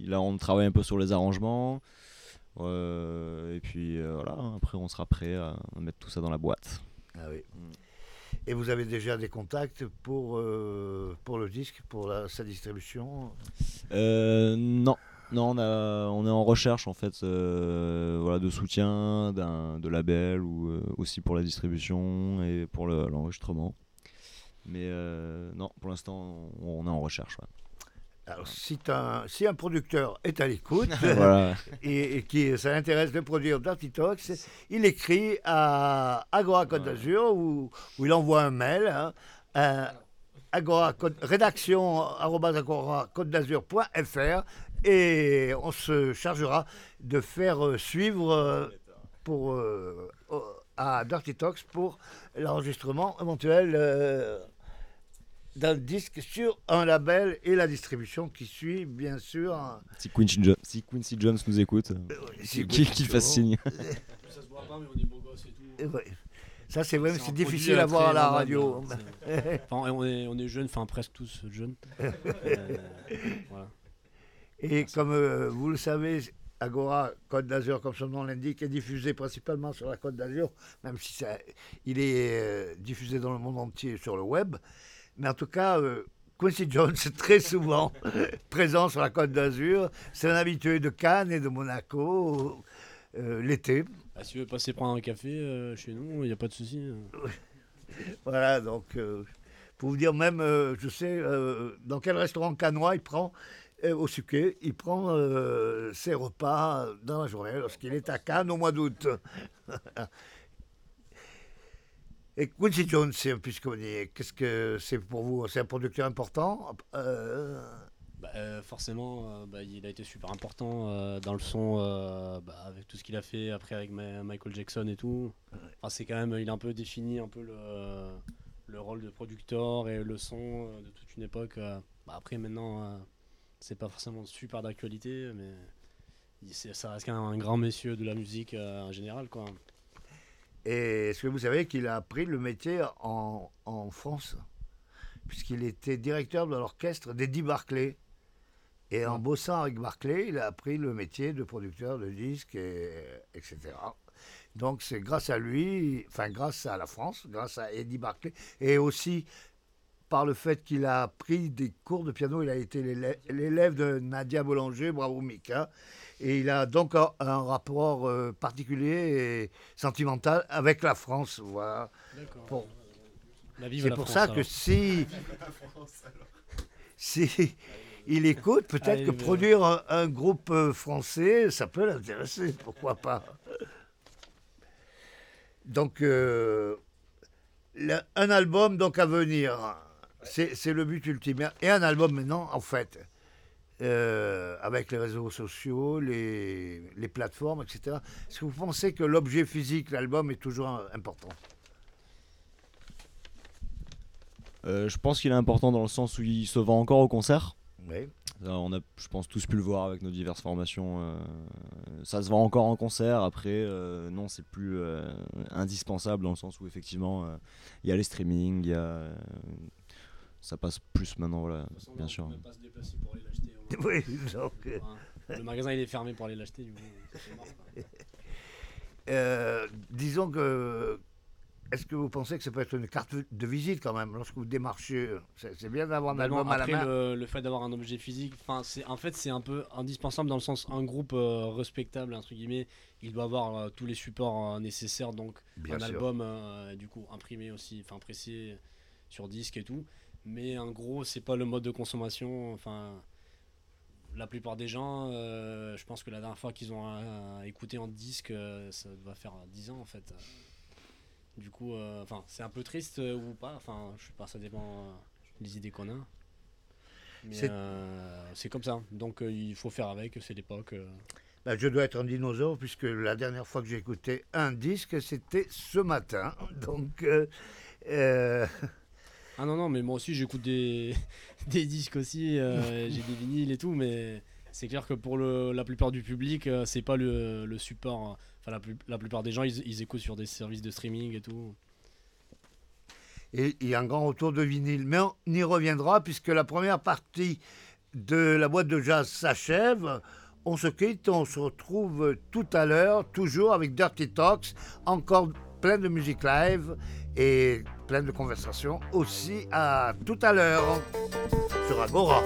là, on travaille un peu sur les arrangements. Euh, et puis euh, voilà, après on sera prêt à mettre tout ça dans la boîte. Ah oui. Mm. Et vous avez déjà des contacts pour, pour le disque, pour sa distribution? Non, non, on, on est en recherche en fait euh, voilà, de soutien de label ou euh, aussi pour la distribution et pour l'enregistrement. Mais euh, non, pour l'instant, on, est en recherche. Alors, si, un, si un producteur est à l'écoute et, qui ça l'intéresse de produire Dirty Talks, il écrit à Agora Côte d'Azur ou, il envoie un mail hein, agora, rédaction d'azur.fr et on se chargera de faire euh, suivre euh, pour, euh, à Dirty Talks pour l'enregistrement éventuel d'un disque sur un label et la distribution qui suit, bien sûr. Si Quincy, si Quincy Jones nous écoute, qu'il fasse signe. Ça se voit pas, mais on est beau gosse et tout. Ça, c'est vrai, c'est difficile à voir à la radio. enfin, on, est, on est jeunes, enfin presque tous jeunes. euh, voilà. Et comme euh, vous le savez, Agora Côte d'Azur, comme son nom l'indique, est diffusé principalement sur la Côte d'Azur, même si ça, il est euh, diffusé dans le monde entier sur le web. Mais en tout cas, euh, Quincy Jones est très souvent présent sur la Côte d'Azur. C'est un habitué de Cannes et de Monaco l'été. Ah, si tu veux passer prendre un café chez nous, il n'y a pas de souci. Hein. voilà, donc pour vous dire même, je sais dans quel restaurant canois il prend au Suquet, il prend euh, ses repas dans la journée lorsqu'il est à Cannes au mois d'août. Et Quincy Jones, puisque qu'est-ce que c'est pour vous? C'est un producteur important? Euh, bah, euh, Forcément, bah, il a été super important dans le son, bah, avec tout ce qu'il a fait après avec Michael Jackson et tout. c'est quand même, il a un peu défini un peu le, le rôle de producteur et le son de toute une époque. après, maintenant c'est pas forcément super d'actualité, mais ça reste un, grand monsieur de la musique euh, en général. Quoi. Et est-ce que vous savez qu'il a appris le métier en, France? Puisqu'il était directeur de l'orchestre d'Eddie Barclay. Et en bossant avec Barclay, il a appris le métier de producteur de disques, et, etc. Donc c'est grâce à lui, enfin grâce à la France, grâce à Eddie Barclay, et aussi par le fait qu'il a pris des cours de piano. Il a été l'élève de Nadia Boulanger, bravo Mika. Et il a donc un, rapport euh, particulier et sentimental avec la France. Voilà. C'est pour ça que si, si il écoute, peut-être que produire un, groupe euh, français, ça peut l'intéresser, pourquoi pas. Donc, euh, un album donc à venir. C'est le but ultime. Et un album maintenant, en fait, euh, avec les réseaux sociaux, les, les plateformes, etc. Est-ce que vous pensez que l'objet physique, l'album, est toujours important? Euh, Je pense qu'il est important dans le sens où il se vend encore au concert. Oui. On a, je pense, tous pu le voir avec nos diverses formations. Euh, ça se vend encore en concert. Après, non, c'est plus indispensable dans le sens où effectivement, il y a les streamings, il y a ça passe plus maintenant, voilà, bien sûr. pas se déplacer pour aller l'acheter. Oui, donc... Le magasin il est fermé pour aller l'acheter, du coup, euh, disons que. Est-ce que vous pensez que ça peut être une carte de visite quand même lorsque vous démarchez C'est bien d'avoir un bah album à la main. Le, le fait d'avoir un objet physique, c'est en fait c'est un peu indispensable dans le sens un groupe euh, respectable entre guillemets, il doit avoir euh, tous les supports nécessaires donc un album du coup imprimé aussi, enfin pressé sur disque et tout. Mais en gros, c'est pas le mode de consommation. Enfin, la plupart des gens, euh, je pense que la dernière fois qu'ils ont euh, écouté en disque, euh, ça va faire 10 ans en fait. Du coup, enfin, c'est un peu triste ou pas. Enfin, je sais pas, ça dépend des idées qu'on a. Mais c'est comme ça. Donc il faut faire avec, c'est l'époque. Bah, je dois être un dinosaure puisque la dernière fois que j'ai écouté un disque, c'était ce matin. Donc. Ah non, non, mais moi aussi j'écoute des, des disques aussi, euh, j'ai des vinyles et tout, mais c'est clair que pour le, la plupart du public, euh, c'est pas le, le, support. Enfin, la, la, plupart des gens, ils, ils, écoutent sur des services de streaming et tout. Et il y a un grand retour de vinyle, mais on y reviendra puisque la première partie de la boîte de jazz s'achève. On se quitte, on se retrouve tout à l'heure, toujours avec Dirty Talks, encore plein de musique live et plein de conversations aussi. À tout à l'heure sur Agora.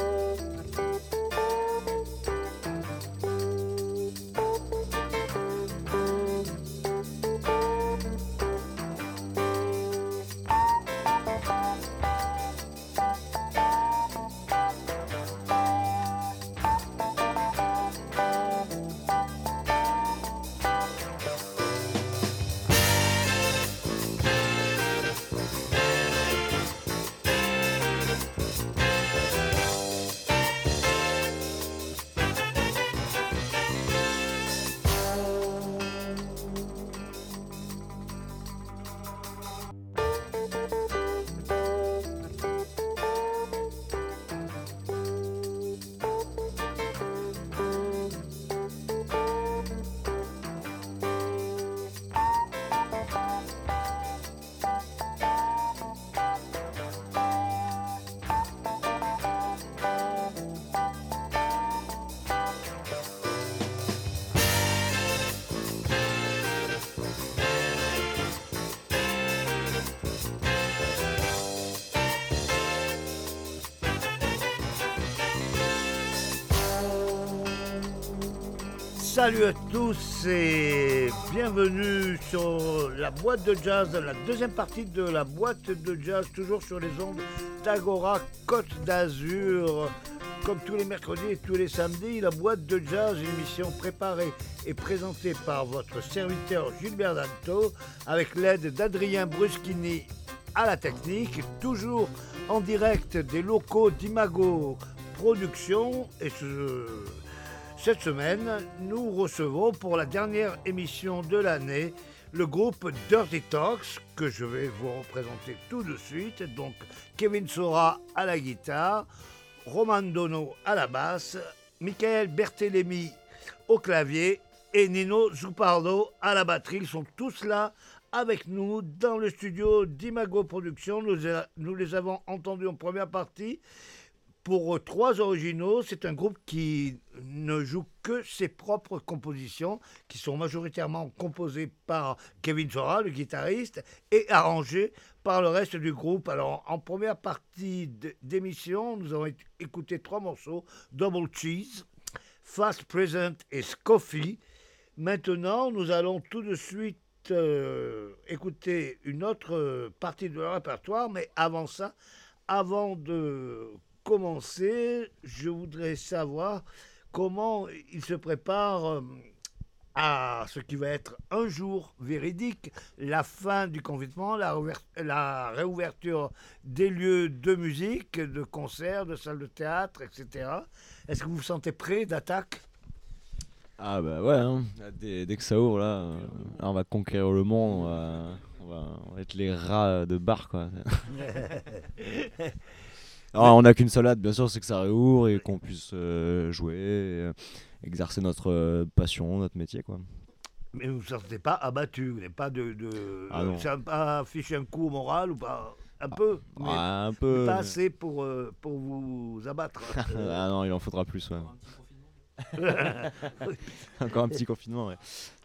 Salut à tous et bienvenue sur la boîte de jazz, la deuxième partie de la boîte de jazz, toujours sur les ondes d'Agora Côte d'Azur. Comme tous les mercredis et tous les samedis, la boîte de jazz, une émission préparée et présentée par votre serviteur Gilbert Danto, avec l'aide d'Adrien Bruschini à la technique, toujours en direct des locaux d'Imago Productions. Et ce cette semaine, nous recevons pour la dernière émission de l'année le groupe Dirty Talks que je vais vous représenter tout de suite. Donc Kevin Sora à la guitare, Roman Dono à la basse, Michael Berthelemy au clavier et Nino Zupardo à la batterie. Ils sont tous là avec nous dans le studio d'Imago Productions. Nous les avons entendus en première partie pour euh, trois originaux, c'est un groupe qui ne joue que ses propres compositions, qui sont majoritairement composées par Kevin Sora, le guitariste, et arrangées par le reste du groupe. Alors, en première partie d'émission, nous avons écouté trois morceaux Double Cheese, Fast Present et Scoffy. Maintenant, nous allons tout de suite euh, écouter une autre partie de leur répertoire, mais avant ça, avant de commencer, je voudrais savoir comment il se prépare euh, à ce qui va être un jour véridique, la fin du confinement, la, la réouverture des lieux de musique, de concerts, de salles de théâtre, etc. Est-ce que vous vous sentez prêt d'attaque? Ah bah ouais, hein. dès, que ça ouvre là, euh, on va conquérir le monde, on va, on va être les rats de bar quoi. on n'a qu'une seule hâte, bien sûr, c'est que ça réouvre et qu'on puisse euh, jouer, euh, exercer notre euh, passion, notre métier. quoi. Mais vous ne vous sentez pas abattu, vous n'avez pas de. de... Ah non. Ça pas affiché un coup au moral ou pas? Un peu mais, ah, Un peu. pas assez pour, pour vous abattre. ah non, il en faudra plus, ouais. Encore un petit confinement, ouais.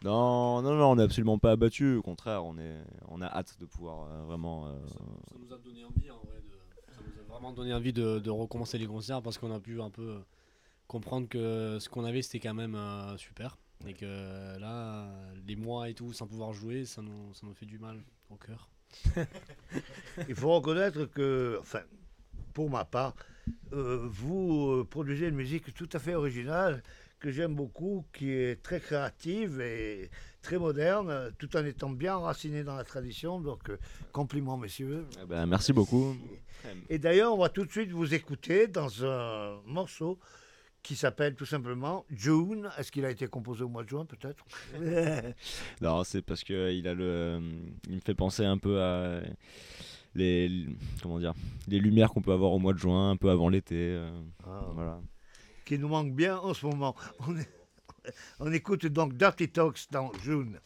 Non, non, non, on n'est absolument pas abattu. Au contraire, on, est, on a hâte de pouvoir vraiment. Ça, ça, nous a donné envie, en vrai, de vraiment envie de, recommencer les concerts parce qu'on a pu un peu comprendre que ce qu'on avait c'était quand même euh, super et que là les mois et tout sans pouvoir jouer ça nous, ça nous fait du mal au cœur. Il faut reconnaître que, enfin, pour ma part, euh, vous euh, produisez une musique tout à fait originale que j'aime beaucoup, qui est très créative et très moderne, tout en étant bien enraciné dans la tradition. Donc, compliments, messieurs. Eh ben, merci beaucoup. Et d'ailleurs, on va tout de suite vous écouter dans un morceau qui s'appelle tout simplement June. Est-ce qu'il a été composé au mois de juin, peut-être? Non, c'est parce que il a le, il me fait penser un peu à les, comment dire, les lumières qu'on peut avoir au mois de juin, un peu avant l'été. Euh, ah. voilà. Qui nous manque bien en ce moment. On, on écoute donc Dirty Talks dans June.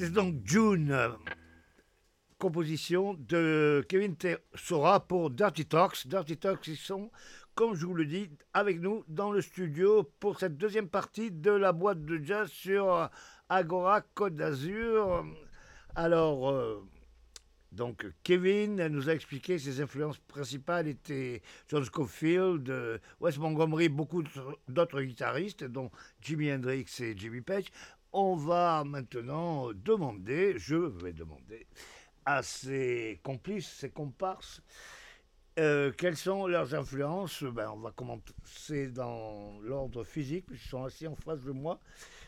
C'est donc June, composition de Kevin Sora pour Dirty Talks. Dirty Talks, ils sont, comme je vous le dis, avec nous dans le studio pour cette deuxième partie de la boîte de jazz sur Agora Côte d'Azur. Alors, euh, donc Kevin nous a expliqué ses influences principales étaient John Scofield, euh, Wes Montgomery, beaucoup d'autres guitaristes, dont Jimi Hendrix et Jimmy Page. On va maintenant demander, je vais demander à ses complices, ses comparses, euh, quelles sont leurs influences ben, On va commencer dans l'ordre physique, ils sont assis en face de moi.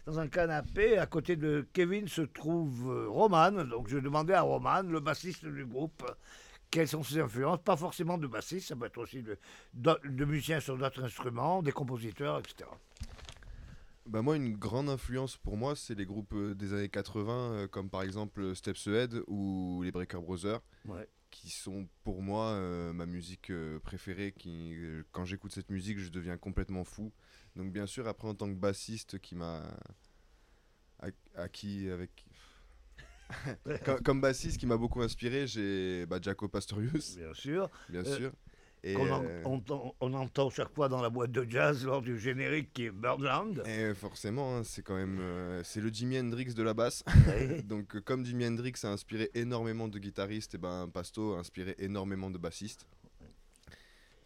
Dans un canapé, à côté de Kevin se trouve euh, Roman. Donc je demandais à Roman, le bassiste du groupe, quelles sont ses influences. Pas forcément de bassiste, ça peut être aussi de, de musiciens sur d'autres instruments, des compositeurs, etc. Bah moi, une grande influence pour moi, c'est les groupes euh, des années 80, euh, comme par exemple Steps Ahead ou les Breaker Brothers, qui sont pour moi euh, ma musique préférée. Qui, quand j'écoute cette musique, je deviens complètement fou. Donc bien sûr, après en tant que bassiste, qui m'a acquis avec comme, bassiste qui m'a beaucoup inspiré, j'ai bah, Jaco Pastorius. Bien sûr. Bien sûr. Euh, on, entend chaque fois dans la boîte de jazz lors du générique qui est Birdland. Et forcément, hein, c'est quand même euh, c'est le Jimi Hendrix de la basse. Donc euh, comme Jimi Hendrix a inspiré énormément de guitaristes, et ben Pasto a inspiré énormément de bassistes.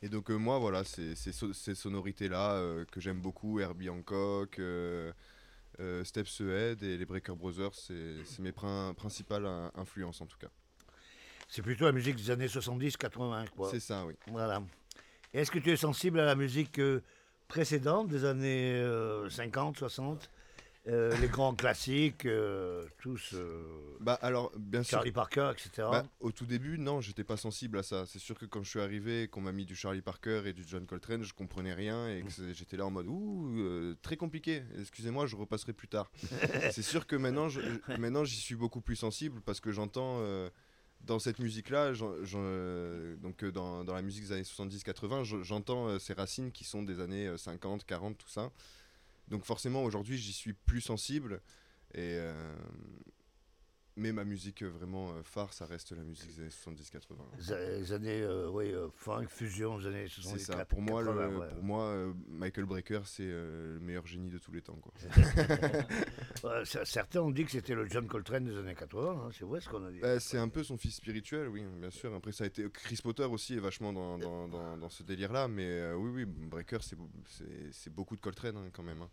Et donc moi voilà, c'est ces sonorités là que j'aime beaucoup, Herbie Hancock, Steps Ahead et les Breaker Brothers, c'est mes principales influences en tout cas. C'est plutôt la musique des années 70-80, quoi. C'est ça, oui. Voilà. Est-ce que tu es sensible à la musique euh, précédente, des années 50, euh, 60 euh, les grands classiques, tous. bah alors, bien Charlie Parker, etc. Bah, au tout début, non, j'étais pas sensible à ça. C'est sûr que quand je suis arrivé, qu'on m'a mis du Charlie Parker et du John Coltrane, je comprenais rien et que j'étais là en mode ouh, très compliqué. Excusez-moi, je repasserai plus tard. C'est sûr que maintenant, maintenant, j'y suis beaucoup plus sensible parce que j'entends dans cette musique-là, donc euh, dans, la musique des années 70-80, j'entends euh, ces racines qui sont des années 50, euh, 40, tout ça. Donc forcément, aujourd'hui, j'y suis plus sensible. Et, mais ma musique euh, vraiment euh, phare, ça reste la musique des années 70-80. Les années euh, oui, funk, fusion, les années 70 C'est ça. Pour moi, pour moi Michael Brecker, c'est le meilleur génie de tous les temps. Quoi. certains ont dit que c'était le John Coltrane des années 80. Hein, c'est vrai ce qu'on a dit. Bah, c'est un peu son fils spirituel, oui, bien sûr. Après, ça a été Chris Potter aussi est vachement dans, dans, dans, ce délire-là. Mais oui, oui, Brecker, c'est beaucoup de Coltrane hein, quand même. Hein.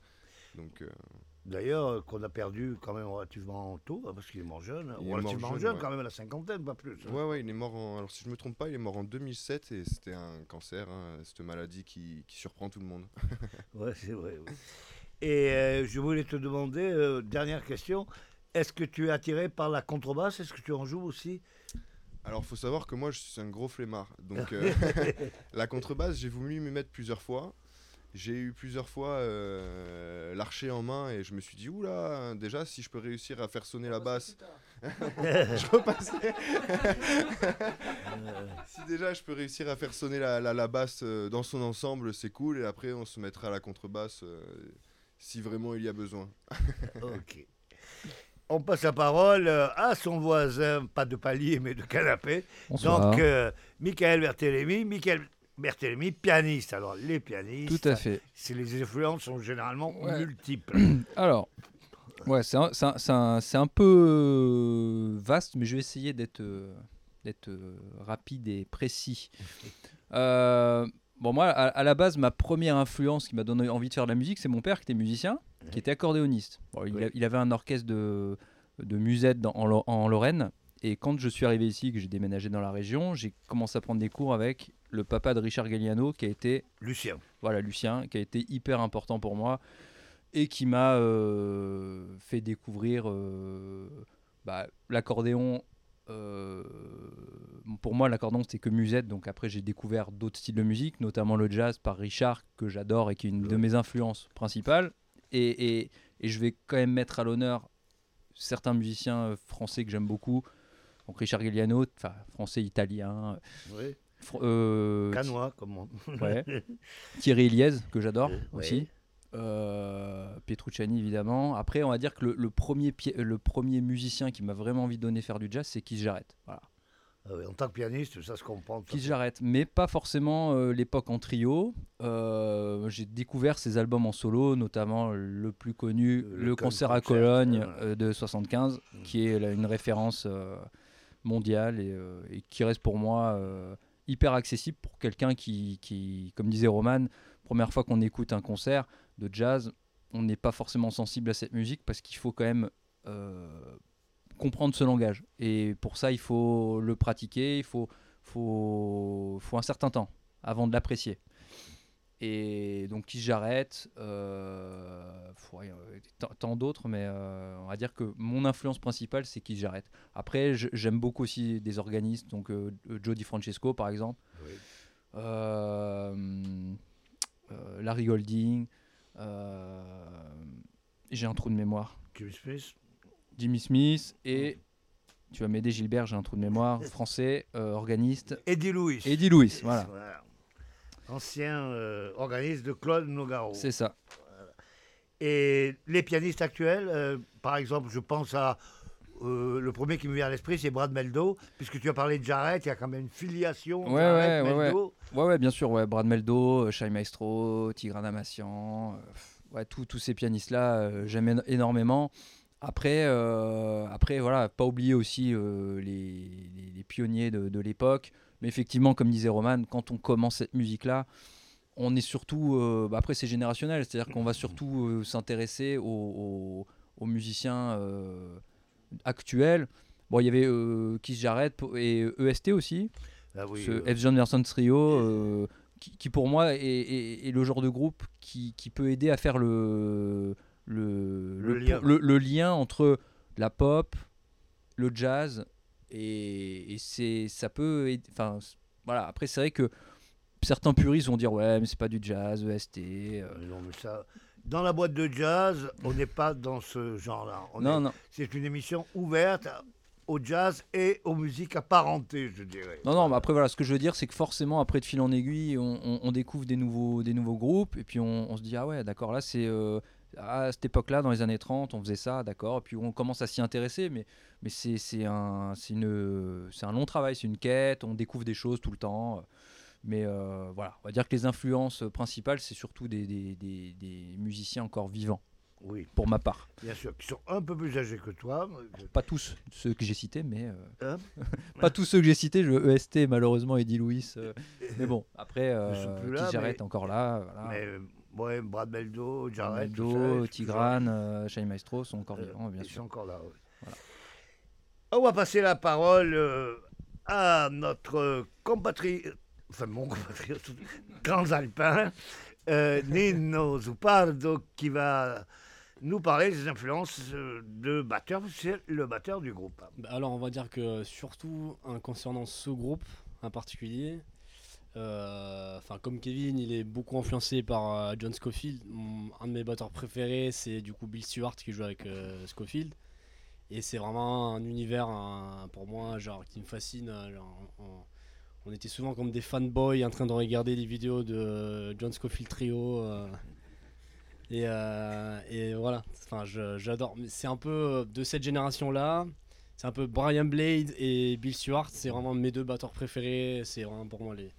Donc. D'ailleurs, euh, qu'on a perdu quand même relativement tôt, hein, parce qu'il est mort jeune. Il relativement jeune, quand même, à la cinquantaine, pas plus. Hein. Ouais, ouais, il est mort en. Alors, si je me trompe pas, il est mort en 2007 et c'était un cancer, hein, cette maladie qui, qui, surprend tout le monde. ouais, c'est vrai. Et euh, je voulais te demander, euh, dernière question, est-ce que tu es attiré par la contrebasse? Est-ce que tu en joues aussi? Alors, faut savoir que moi, je suis un gros flemmard. Donc, la contrebasse, j'ai voulu m'y mettre plusieurs fois. J'ai eu plusieurs fois euh, l'archer en main et je me suis dit, oula, déjà, si je peux réussir à faire sonner la basse. je repasserai. si déjà je peux réussir à faire sonner la, la, basse euh, dans son ensemble, c'est cool. Et après, on se mettra à la contrebasse euh, si vraiment il y a besoin. ok. On passe la parole à son voisin, pas de palier, mais de canapé. Donc, Michael Berthélémy. Michael Berthélémy, pianiste. Alors, les pianistes. Tout à fait. C'est les influences sont généralement multiples. Alors, ouais, c'est un, un, un, peu vaste, mais je vais essayer d'être euh, d'être euh, rapide et précis. Euh, bon, moi, à, la base, ma première influence qui m'a donné envie de faire de la musique, c'est mon père qui était musicien, qui était accordéoniste. il, avait un orchestre de, de musette en, en Lorraine. Et quand je suis arrivé ici, que j'ai déménagé dans la région, j'ai commencé à prendre des cours avec le papa de Richard Galliano, qui a été. Lucien. Voilà, Lucien, qui a été hyper important pour moi et qui m'a euh, fait découvrir euh, bah, l'accordéon. Euh, pour moi, l'accordéon, c'était que musette. Donc après, j'ai découvert d'autres styles de musique, notamment le jazz par Richard, que j'adore et qui est une de mes influences principales. Et, et, et je vais quand même mettre à l'honneur certains musiciens français que j'aime beaucoup. Donc Richard Galliano, français, italien. Oui. Euh, Canois, comme ouais. Thierry Eliez, que j'adore aussi. Petrucciani évidemment. Après, on va dire que le, premier, le premier musicien qui m'a vraiment envie de donner faire du jazz, c'est Keith Jarrett. Voilà. Ah en tant que pianiste, ça se comprend. Keith Jarrett, mais pas forcément l'époque en trio. J'ai découvert ses albums en solo, notamment le plus connu, le, concert à Cologne de 75, mm. qui est une référence mondiale et, et, qui reste pour moi hyper accessible pour quelqu'un qui, qui, comme disait Roman, première fois qu'on écoute un concert de jazz, on n'est pas forcément sensible à cette musique parce qu'il faut quand même euh, comprendre ce langage. Et pour ça, il faut le pratiquer, il faut un certain temps avant de l'apprécier. Et donc, qui j'arrête, euh, tant d'autres, mais euh, on va dire que mon influence principale, c'est qui j'arrête. Après, j'aime beaucoup aussi des organistes, donc euh, Joe Di Francesco, par exemple, Larry Golding, j'ai un trou de mémoire. Jimmy Smith. Jimmy Smith et tu vas m'aider Gilbert, j'ai un trou de mémoire, français, organiste. Eddie Louis. Eddie Louis, voilà ancien euh, organisme de Claude Nogaro. C'est ça. Et les pianistes actuels, euh, par exemple, je pense à euh, le premier qui me vient à l'esprit, c'est Brad Meldo, puisque tu as parlé de Jarrett, il y a quand même une filiation. Ouais, ouais, Meldo. ouais, ouais, bien sûr, ouais. Brad Meldo, Shai Maestro, Tigran Amassian, ouais, tous ces pianistes-là, j'aime énormément. Après, après, voilà, pas oublier aussi les, les, pionniers de, de l'époque. Mais effectivement, comme disait Roman, quand on commence cette musique-là, on est surtout. Euh, bah, après, c'est générationnel, c'est-à-dire qu'on va surtout euh, s'intéresser aux, musiciens euh, actuels. Bon, il y avait Keith Jarrett et EST aussi. Ah ce F. John Trio, qui, pour moi est, le genre de groupe qui, peut aider à faire le, le, le lien entre la pop, le jazz et, c'est ça peut enfin voilà après c'est vrai que certains puristes vont dire ouais mais c'est pas du jazz EST euh. non mais ça dans la boîte de jazz on n'est pas dans ce genre là non non c'est une émission ouverte au jazz et aux musiques apparentées, je dirais. Non, non, mais après, voilà, ce que je veux dire, c'est que forcément, après de fil en aiguille, on, découvre des nouveaux, des nouveaux groupes, et puis on, se dit, ah ouais, d'accord, là, c'est euh, à cette époque-là, dans les années 30, on faisait ça, d'accord, et puis on commence à s'y intéresser, mais, mais c'est un, un long travail, c'est une quête, on découvre des choses tout le temps. Mais euh, voilà, on va dire que les influences principales, c'est surtout des, des, des, musiciens encore vivants. Oui. Pour ma part. Bien sûr, qui sont un peu plus âgés que toi. Pas tous ceux que j'ai cités, mais. Euh, hein pas tous ceux que j'ai cités, je EST, malheureusement, Eddie Louis. Euh, mais bon, après, euh, j'arrête encore là. Mais Ouais, Brad Meldo, Jared. Meldo, Tigran, euh, Shane Maestro sont encore euh, vivants, bien ils sûr. sont encore là, On va passer la parole euh, à notre compatriote, enfin mon compatriote, transalpin, euh, Nino Zupardo, qui va nous parler des influences de batteur, c'est le batteur du groupe. Bah, alors on va dire que surtout concernant ce groupe en particulier, euh, enfin, comme Kevin, il est beaucoup influencé par euh, John Scofield. un de mes batteurs préférés, c'est du coup Bill Stewart qui joue avec euh, Scofield. Et c'est vraiment un univers pour moi genre qui me fascine. on, était souvent comme des fanboys en train de regarder les vidéos de John Scofield Trio. Et, et, voilà, enfin, j'adore. C'est un peu de cette génération-là. C'est un peu Brian Blade et Bill Stewart. C'est vraiment mes deux batteurs préférés. C'est vraiment pour moi les,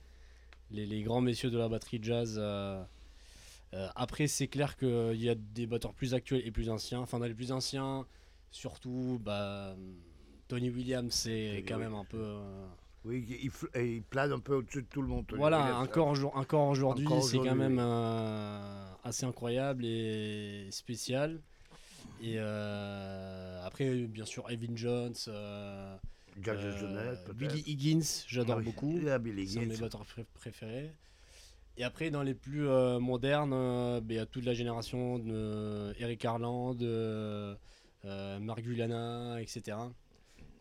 les, grands messieurs de la batterie jazz. Euh, euh, après, c'est clair qu'il y a des batteurs plus actuels et plus anciens. Enfin, dans les plus anciens, surtout, bah, Tony Williams, c'est quand même un peu. Euh, oui, il, il, plane un peu au-dessus de tout le monde. voilà, encore, encore aujourd'hui, c'est quand même assez incroyable et spécial. Et après, bien sûr, Evan Jones. Euh, Billy Higgins, j'adore beaucoup. C'est un de mes batteurs préférés. Et après, dans les plus euh, modernes, euh, ben, il y a toute la génération de Eric Harland, Mark Gulana, etc.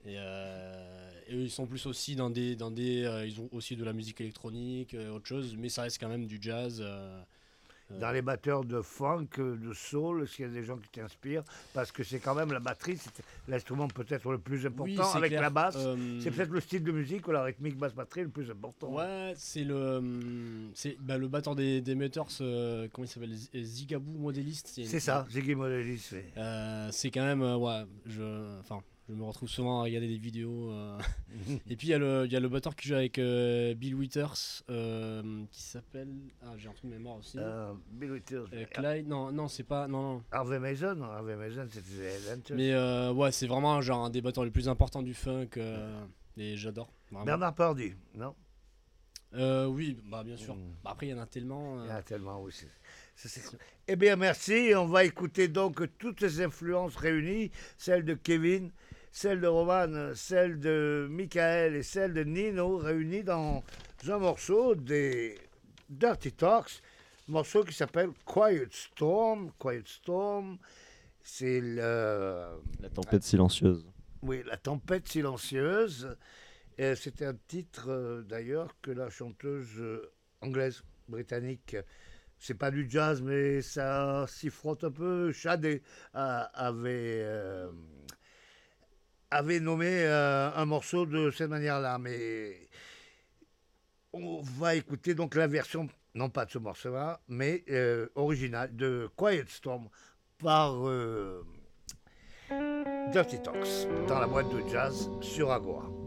Et, eux, ils sont plus aussi dans des. Dans des ils ont aussi de la musique électronique, autre chose, mais ça reste quand même du jazz. Dans les batteurs de funk, de soul, s'il y a des gens qui t'inspirent, parce que c'est quand même la batterie, c'est l'instrument peut-être le plus important avec la basse. Euh, c'est peut-être le style de musique ou la rythmique basse-batterie le plus important. Ouais, c'est le, hum, c'est bah, le batteur des, des Meters, euh, comment il s'appelle Zigaboo Modéliste. C'est ça, Ziggy Modéliste. Euh, c'est quand même, ouais, je, enfin, je me retrouve souvent à regarder des vidéos. Euh. et puis il y, a le batteur qui joue avec euh, Bill Withers, euh, qui s'appelle. Ah, j'ai un truc de mémoire aussi. Bill Withers. Clyde, non, non, c'est pas. Non, non. Harvey Mason, Harvey Mason, c'était. Mais ouais, c'est vraiment genre un des batteurs les plus importants du funk. et j'adore. Bernard Pardy, non? Oui, bah bien sûr. Mm. Bah, après, il y en a tellement. Il y en a tellement aussi. Eh bien, merci. On va écouter donc toutes les influences réunies, celles de Kevin, celle de Roman, celle de Michael et celle de Nino réunies dans un morceau des Dirty Talks, morceau qui s'appelle Quiet Storm. Quiet Storm, c'est le... La tempête silencieuse. Oui, la tempête silencieuse. C'était un titre euh, d'ailleurs que la chanteuse euh, anglaise, britannique, c'est pas du jazz, mais ça s'y frotte un peu. Shadé avait avait nommé euh, un morceau de cette manière-là, mais on va écouter donc la version, non pas de ce morceau-là, mais euh, originale de Quiet Storm par euh, Dirty Talks dans la boîte de jazz sur Agua.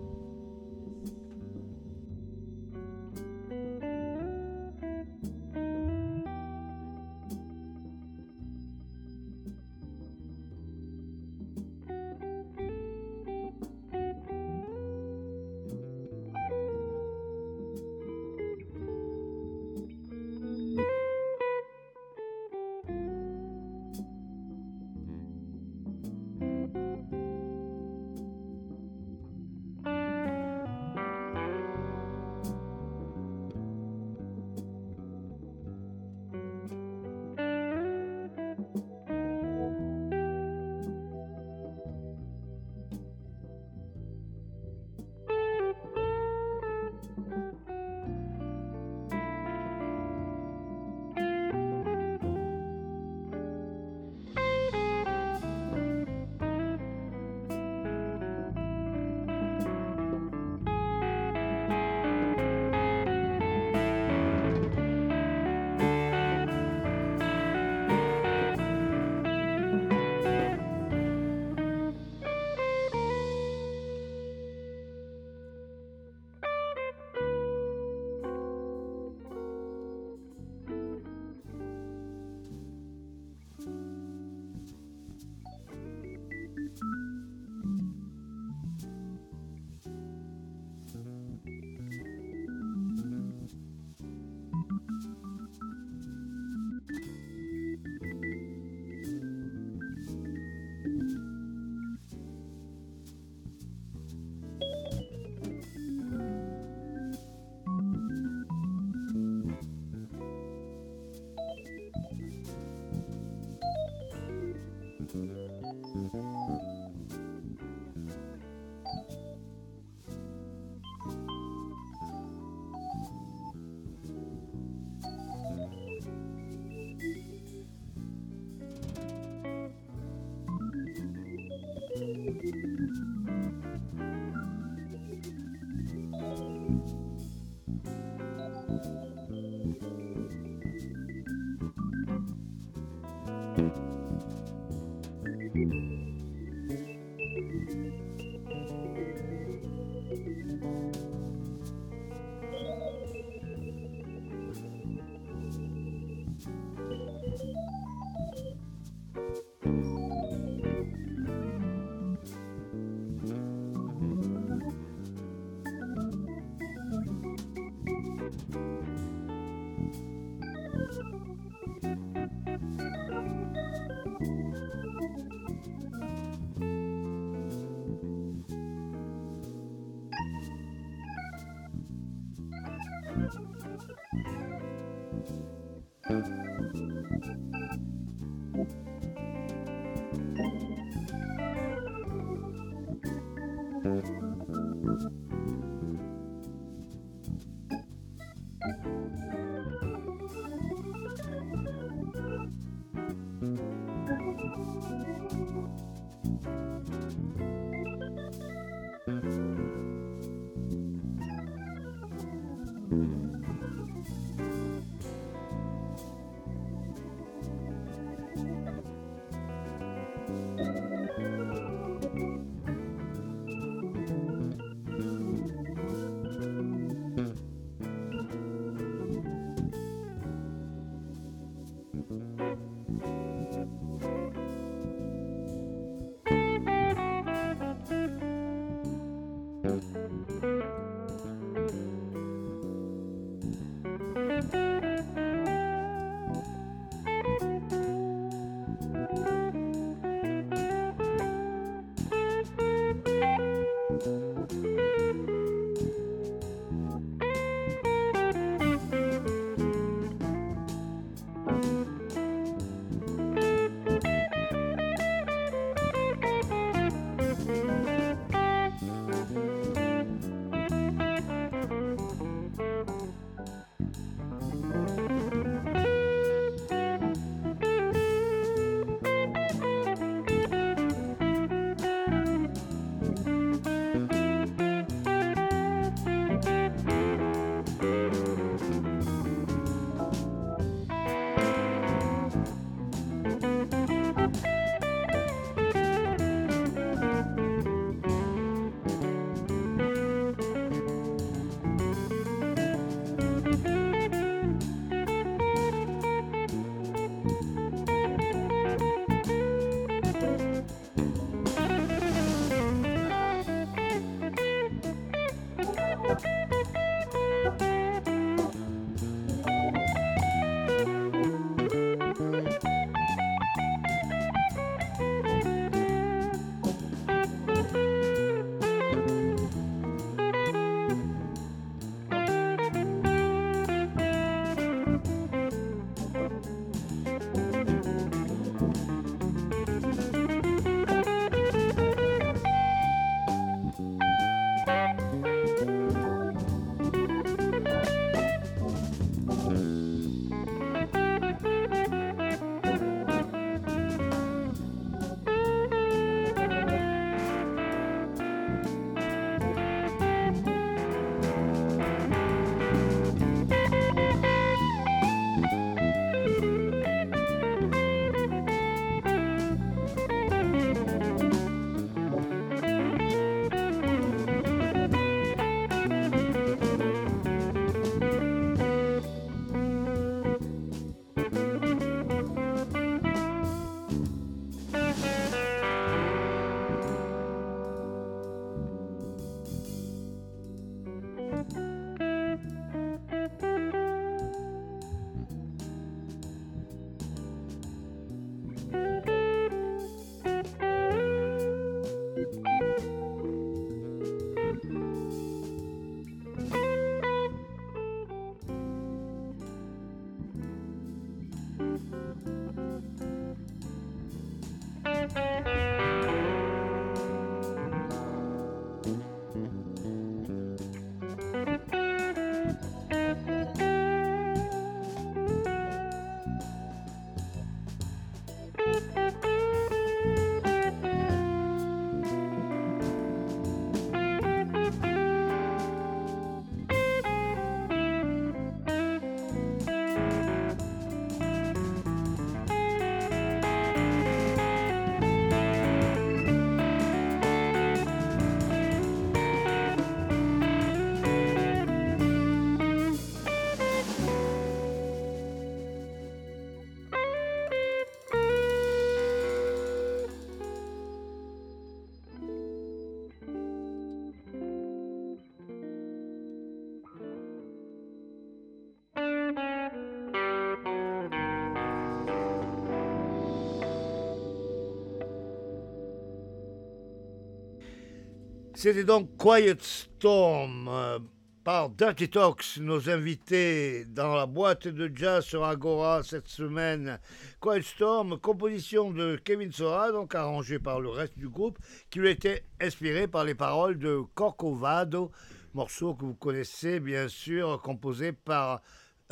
C'était donc Quiet Storm euh, par Dirty Talks, nos invités dans la boîte de jazz sur Agora cette semaine. Quiet Storm, composition de Kevin Sora, donc arrangée par le reste du groupe, qui lui était inspiré par les paroles de Corcovado, morceau que vous connaissez bien sûr, composé par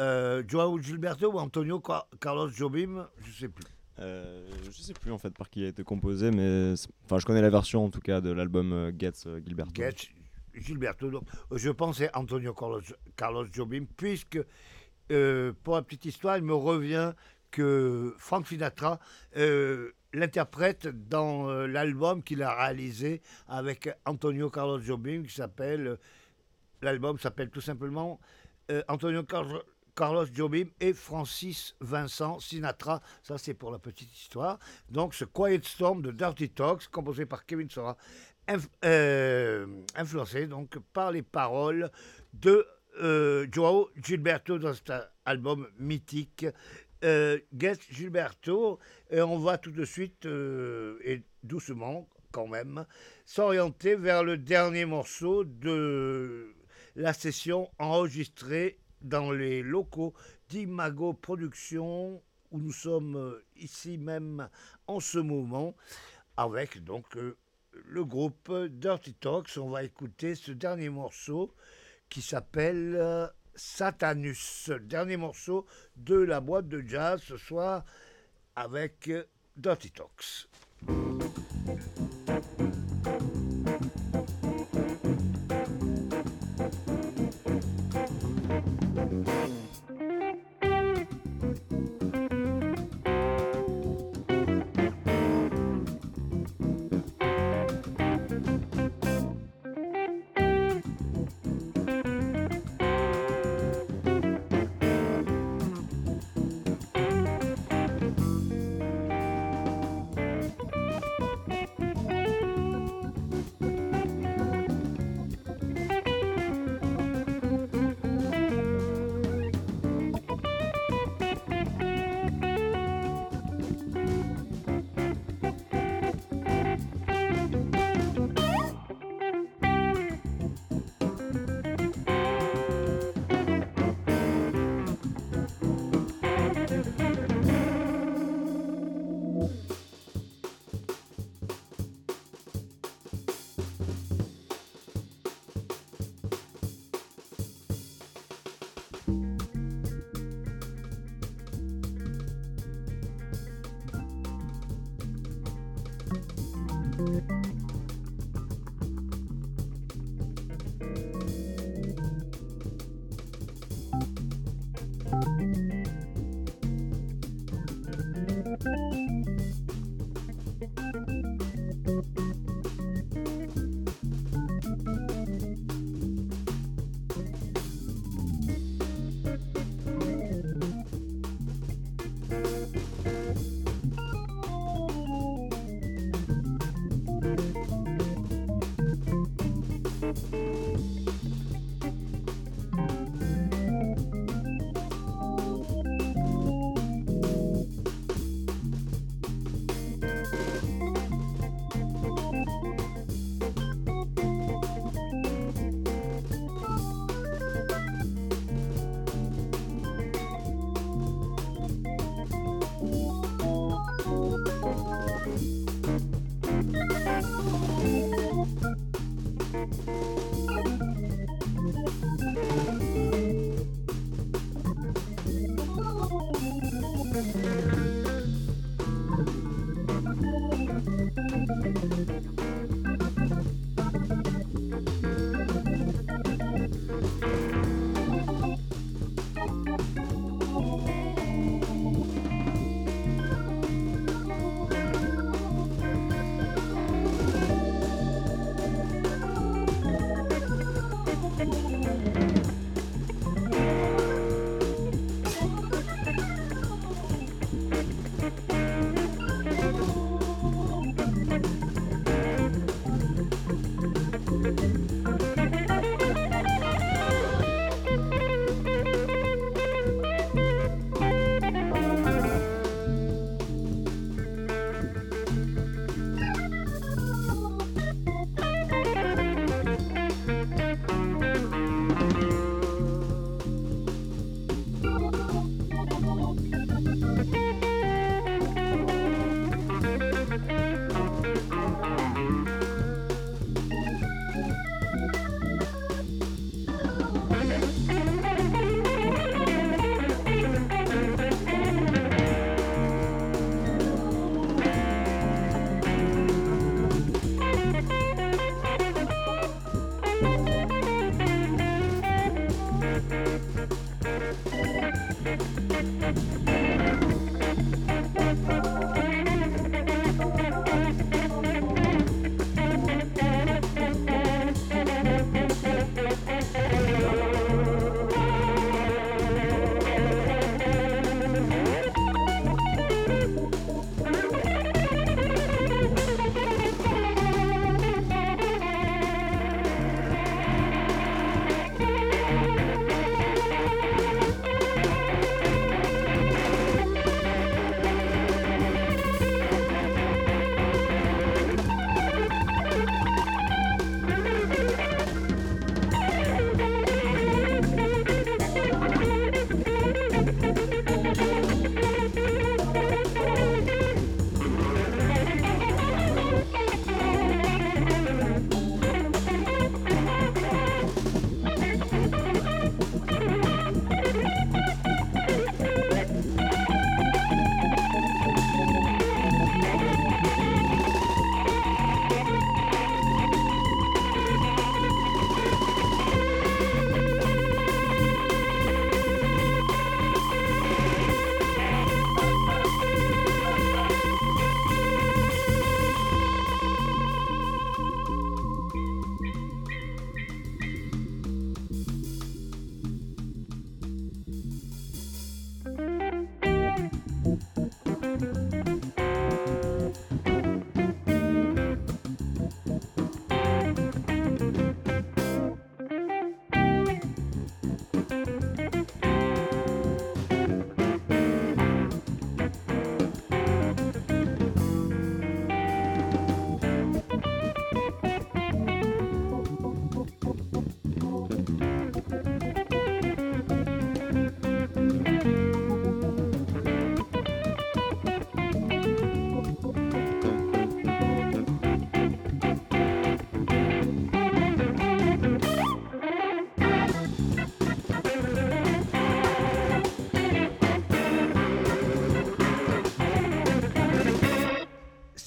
euh, Joao Gilberto ou Antonio Carlos Jobim, je ne sais plus. Euh, je sais plus en fait par qui il a été composé, mais enfin je connais la version en tout cas de l'album euh, Getz euh, Gilberto. Getz, Gilberto. Donc, je pense c'est Antonio Carlos, Carlos Jobim, puisque pour la petite histoire, il me revient que Frank Sinatra l'interprète dans l'album qu'il a réalisé avec Antonio Carlos Jobim, qui s'appelle. L'album s'appelle tout simplement Antonio Carlos Carlos Jobim et Francis Vincent Sinatra. Ça, c'est pour la petite histoire. Donc, ce Quiet Storm de Dirty Talks, composé par Kevin Sora, euh, influencé donc par les paroles de euh, Joao Gilberto dans cet album mythique. Euh, Guest Gilberto, on va tout de suite, et doucement quand même, s'orienter vers le dernier morceau de la session enregistrée dans les locaux d'Imago Productions, où nous sommes euh, ici même en ce moment, avec donc euh, le groupe Dirty Talks. On va écouter ce dernier morceau qui s'appelle euh, Satanus, dernier morceau de la boîte de jazz ce soir avec Dirty Talks.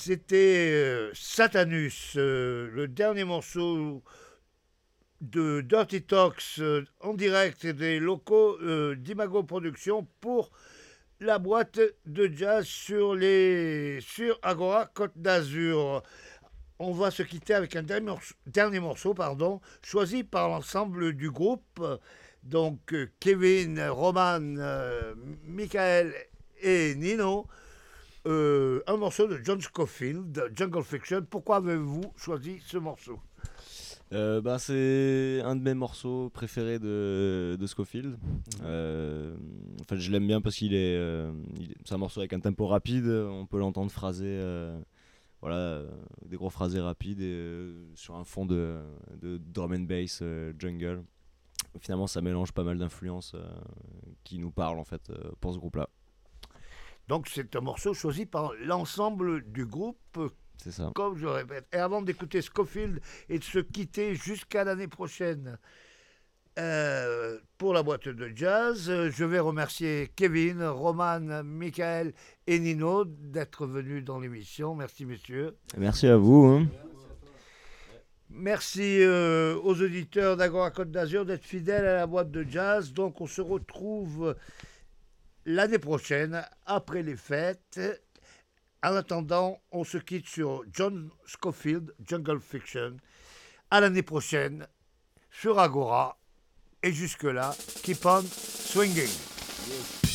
C'était euh, Satanus, euh, le dernier morceau de Dirty Talks euh, en direct des locaux d'Imago Productions pour la boîte de jazz sur, les, Agora Côte d'Azur. On va se quitter avec un dernier morceau, dernier morceau pardon, choisi par l'ensemble du groupe. Donc Kevin, Roman, Michael et Nino. Euh, un morceau de John Scofield, Jungle Fiction. Pourquoi avez-vous choisi ce morceau euh, bah, C'est un de mes morceaux préférés de, de Scofield. Euh, en fait, je l'aime bien parce qu'il est, c'est un morceau avec un tempo rapide. On peut l'entendre phraser, voilà, des gros phrasés rapides sur un fond de, de drum and bass jungle. Finalement, ça mélange pas mal d'influences qui nous parlent en fait pour ce groupe-là. Donc c'est un morceau choisi par l'ensemble du groupe. C'est ça. Comme je répète. Et avant d'écouter Scofield et de se quitter jusqu'à l'année prochaine euh, pour la boîte de jazz, je vais remercier Kevin, Roman, Michael et Nino d'être venus dans l'émission. Merci messieurs. Merci à vous. Hein. Merci euh, aux auditeurs d'Agora Côte d'Azur d'être fidèles à la boîte de jazz. Donc on se retrouve l'année prochaine, après les fêtes. En attendant, on se quitte sur John Scofield, Jungle Fiction. À l'année prochaine, sur Agora. Et jusque-là, keep on swinging.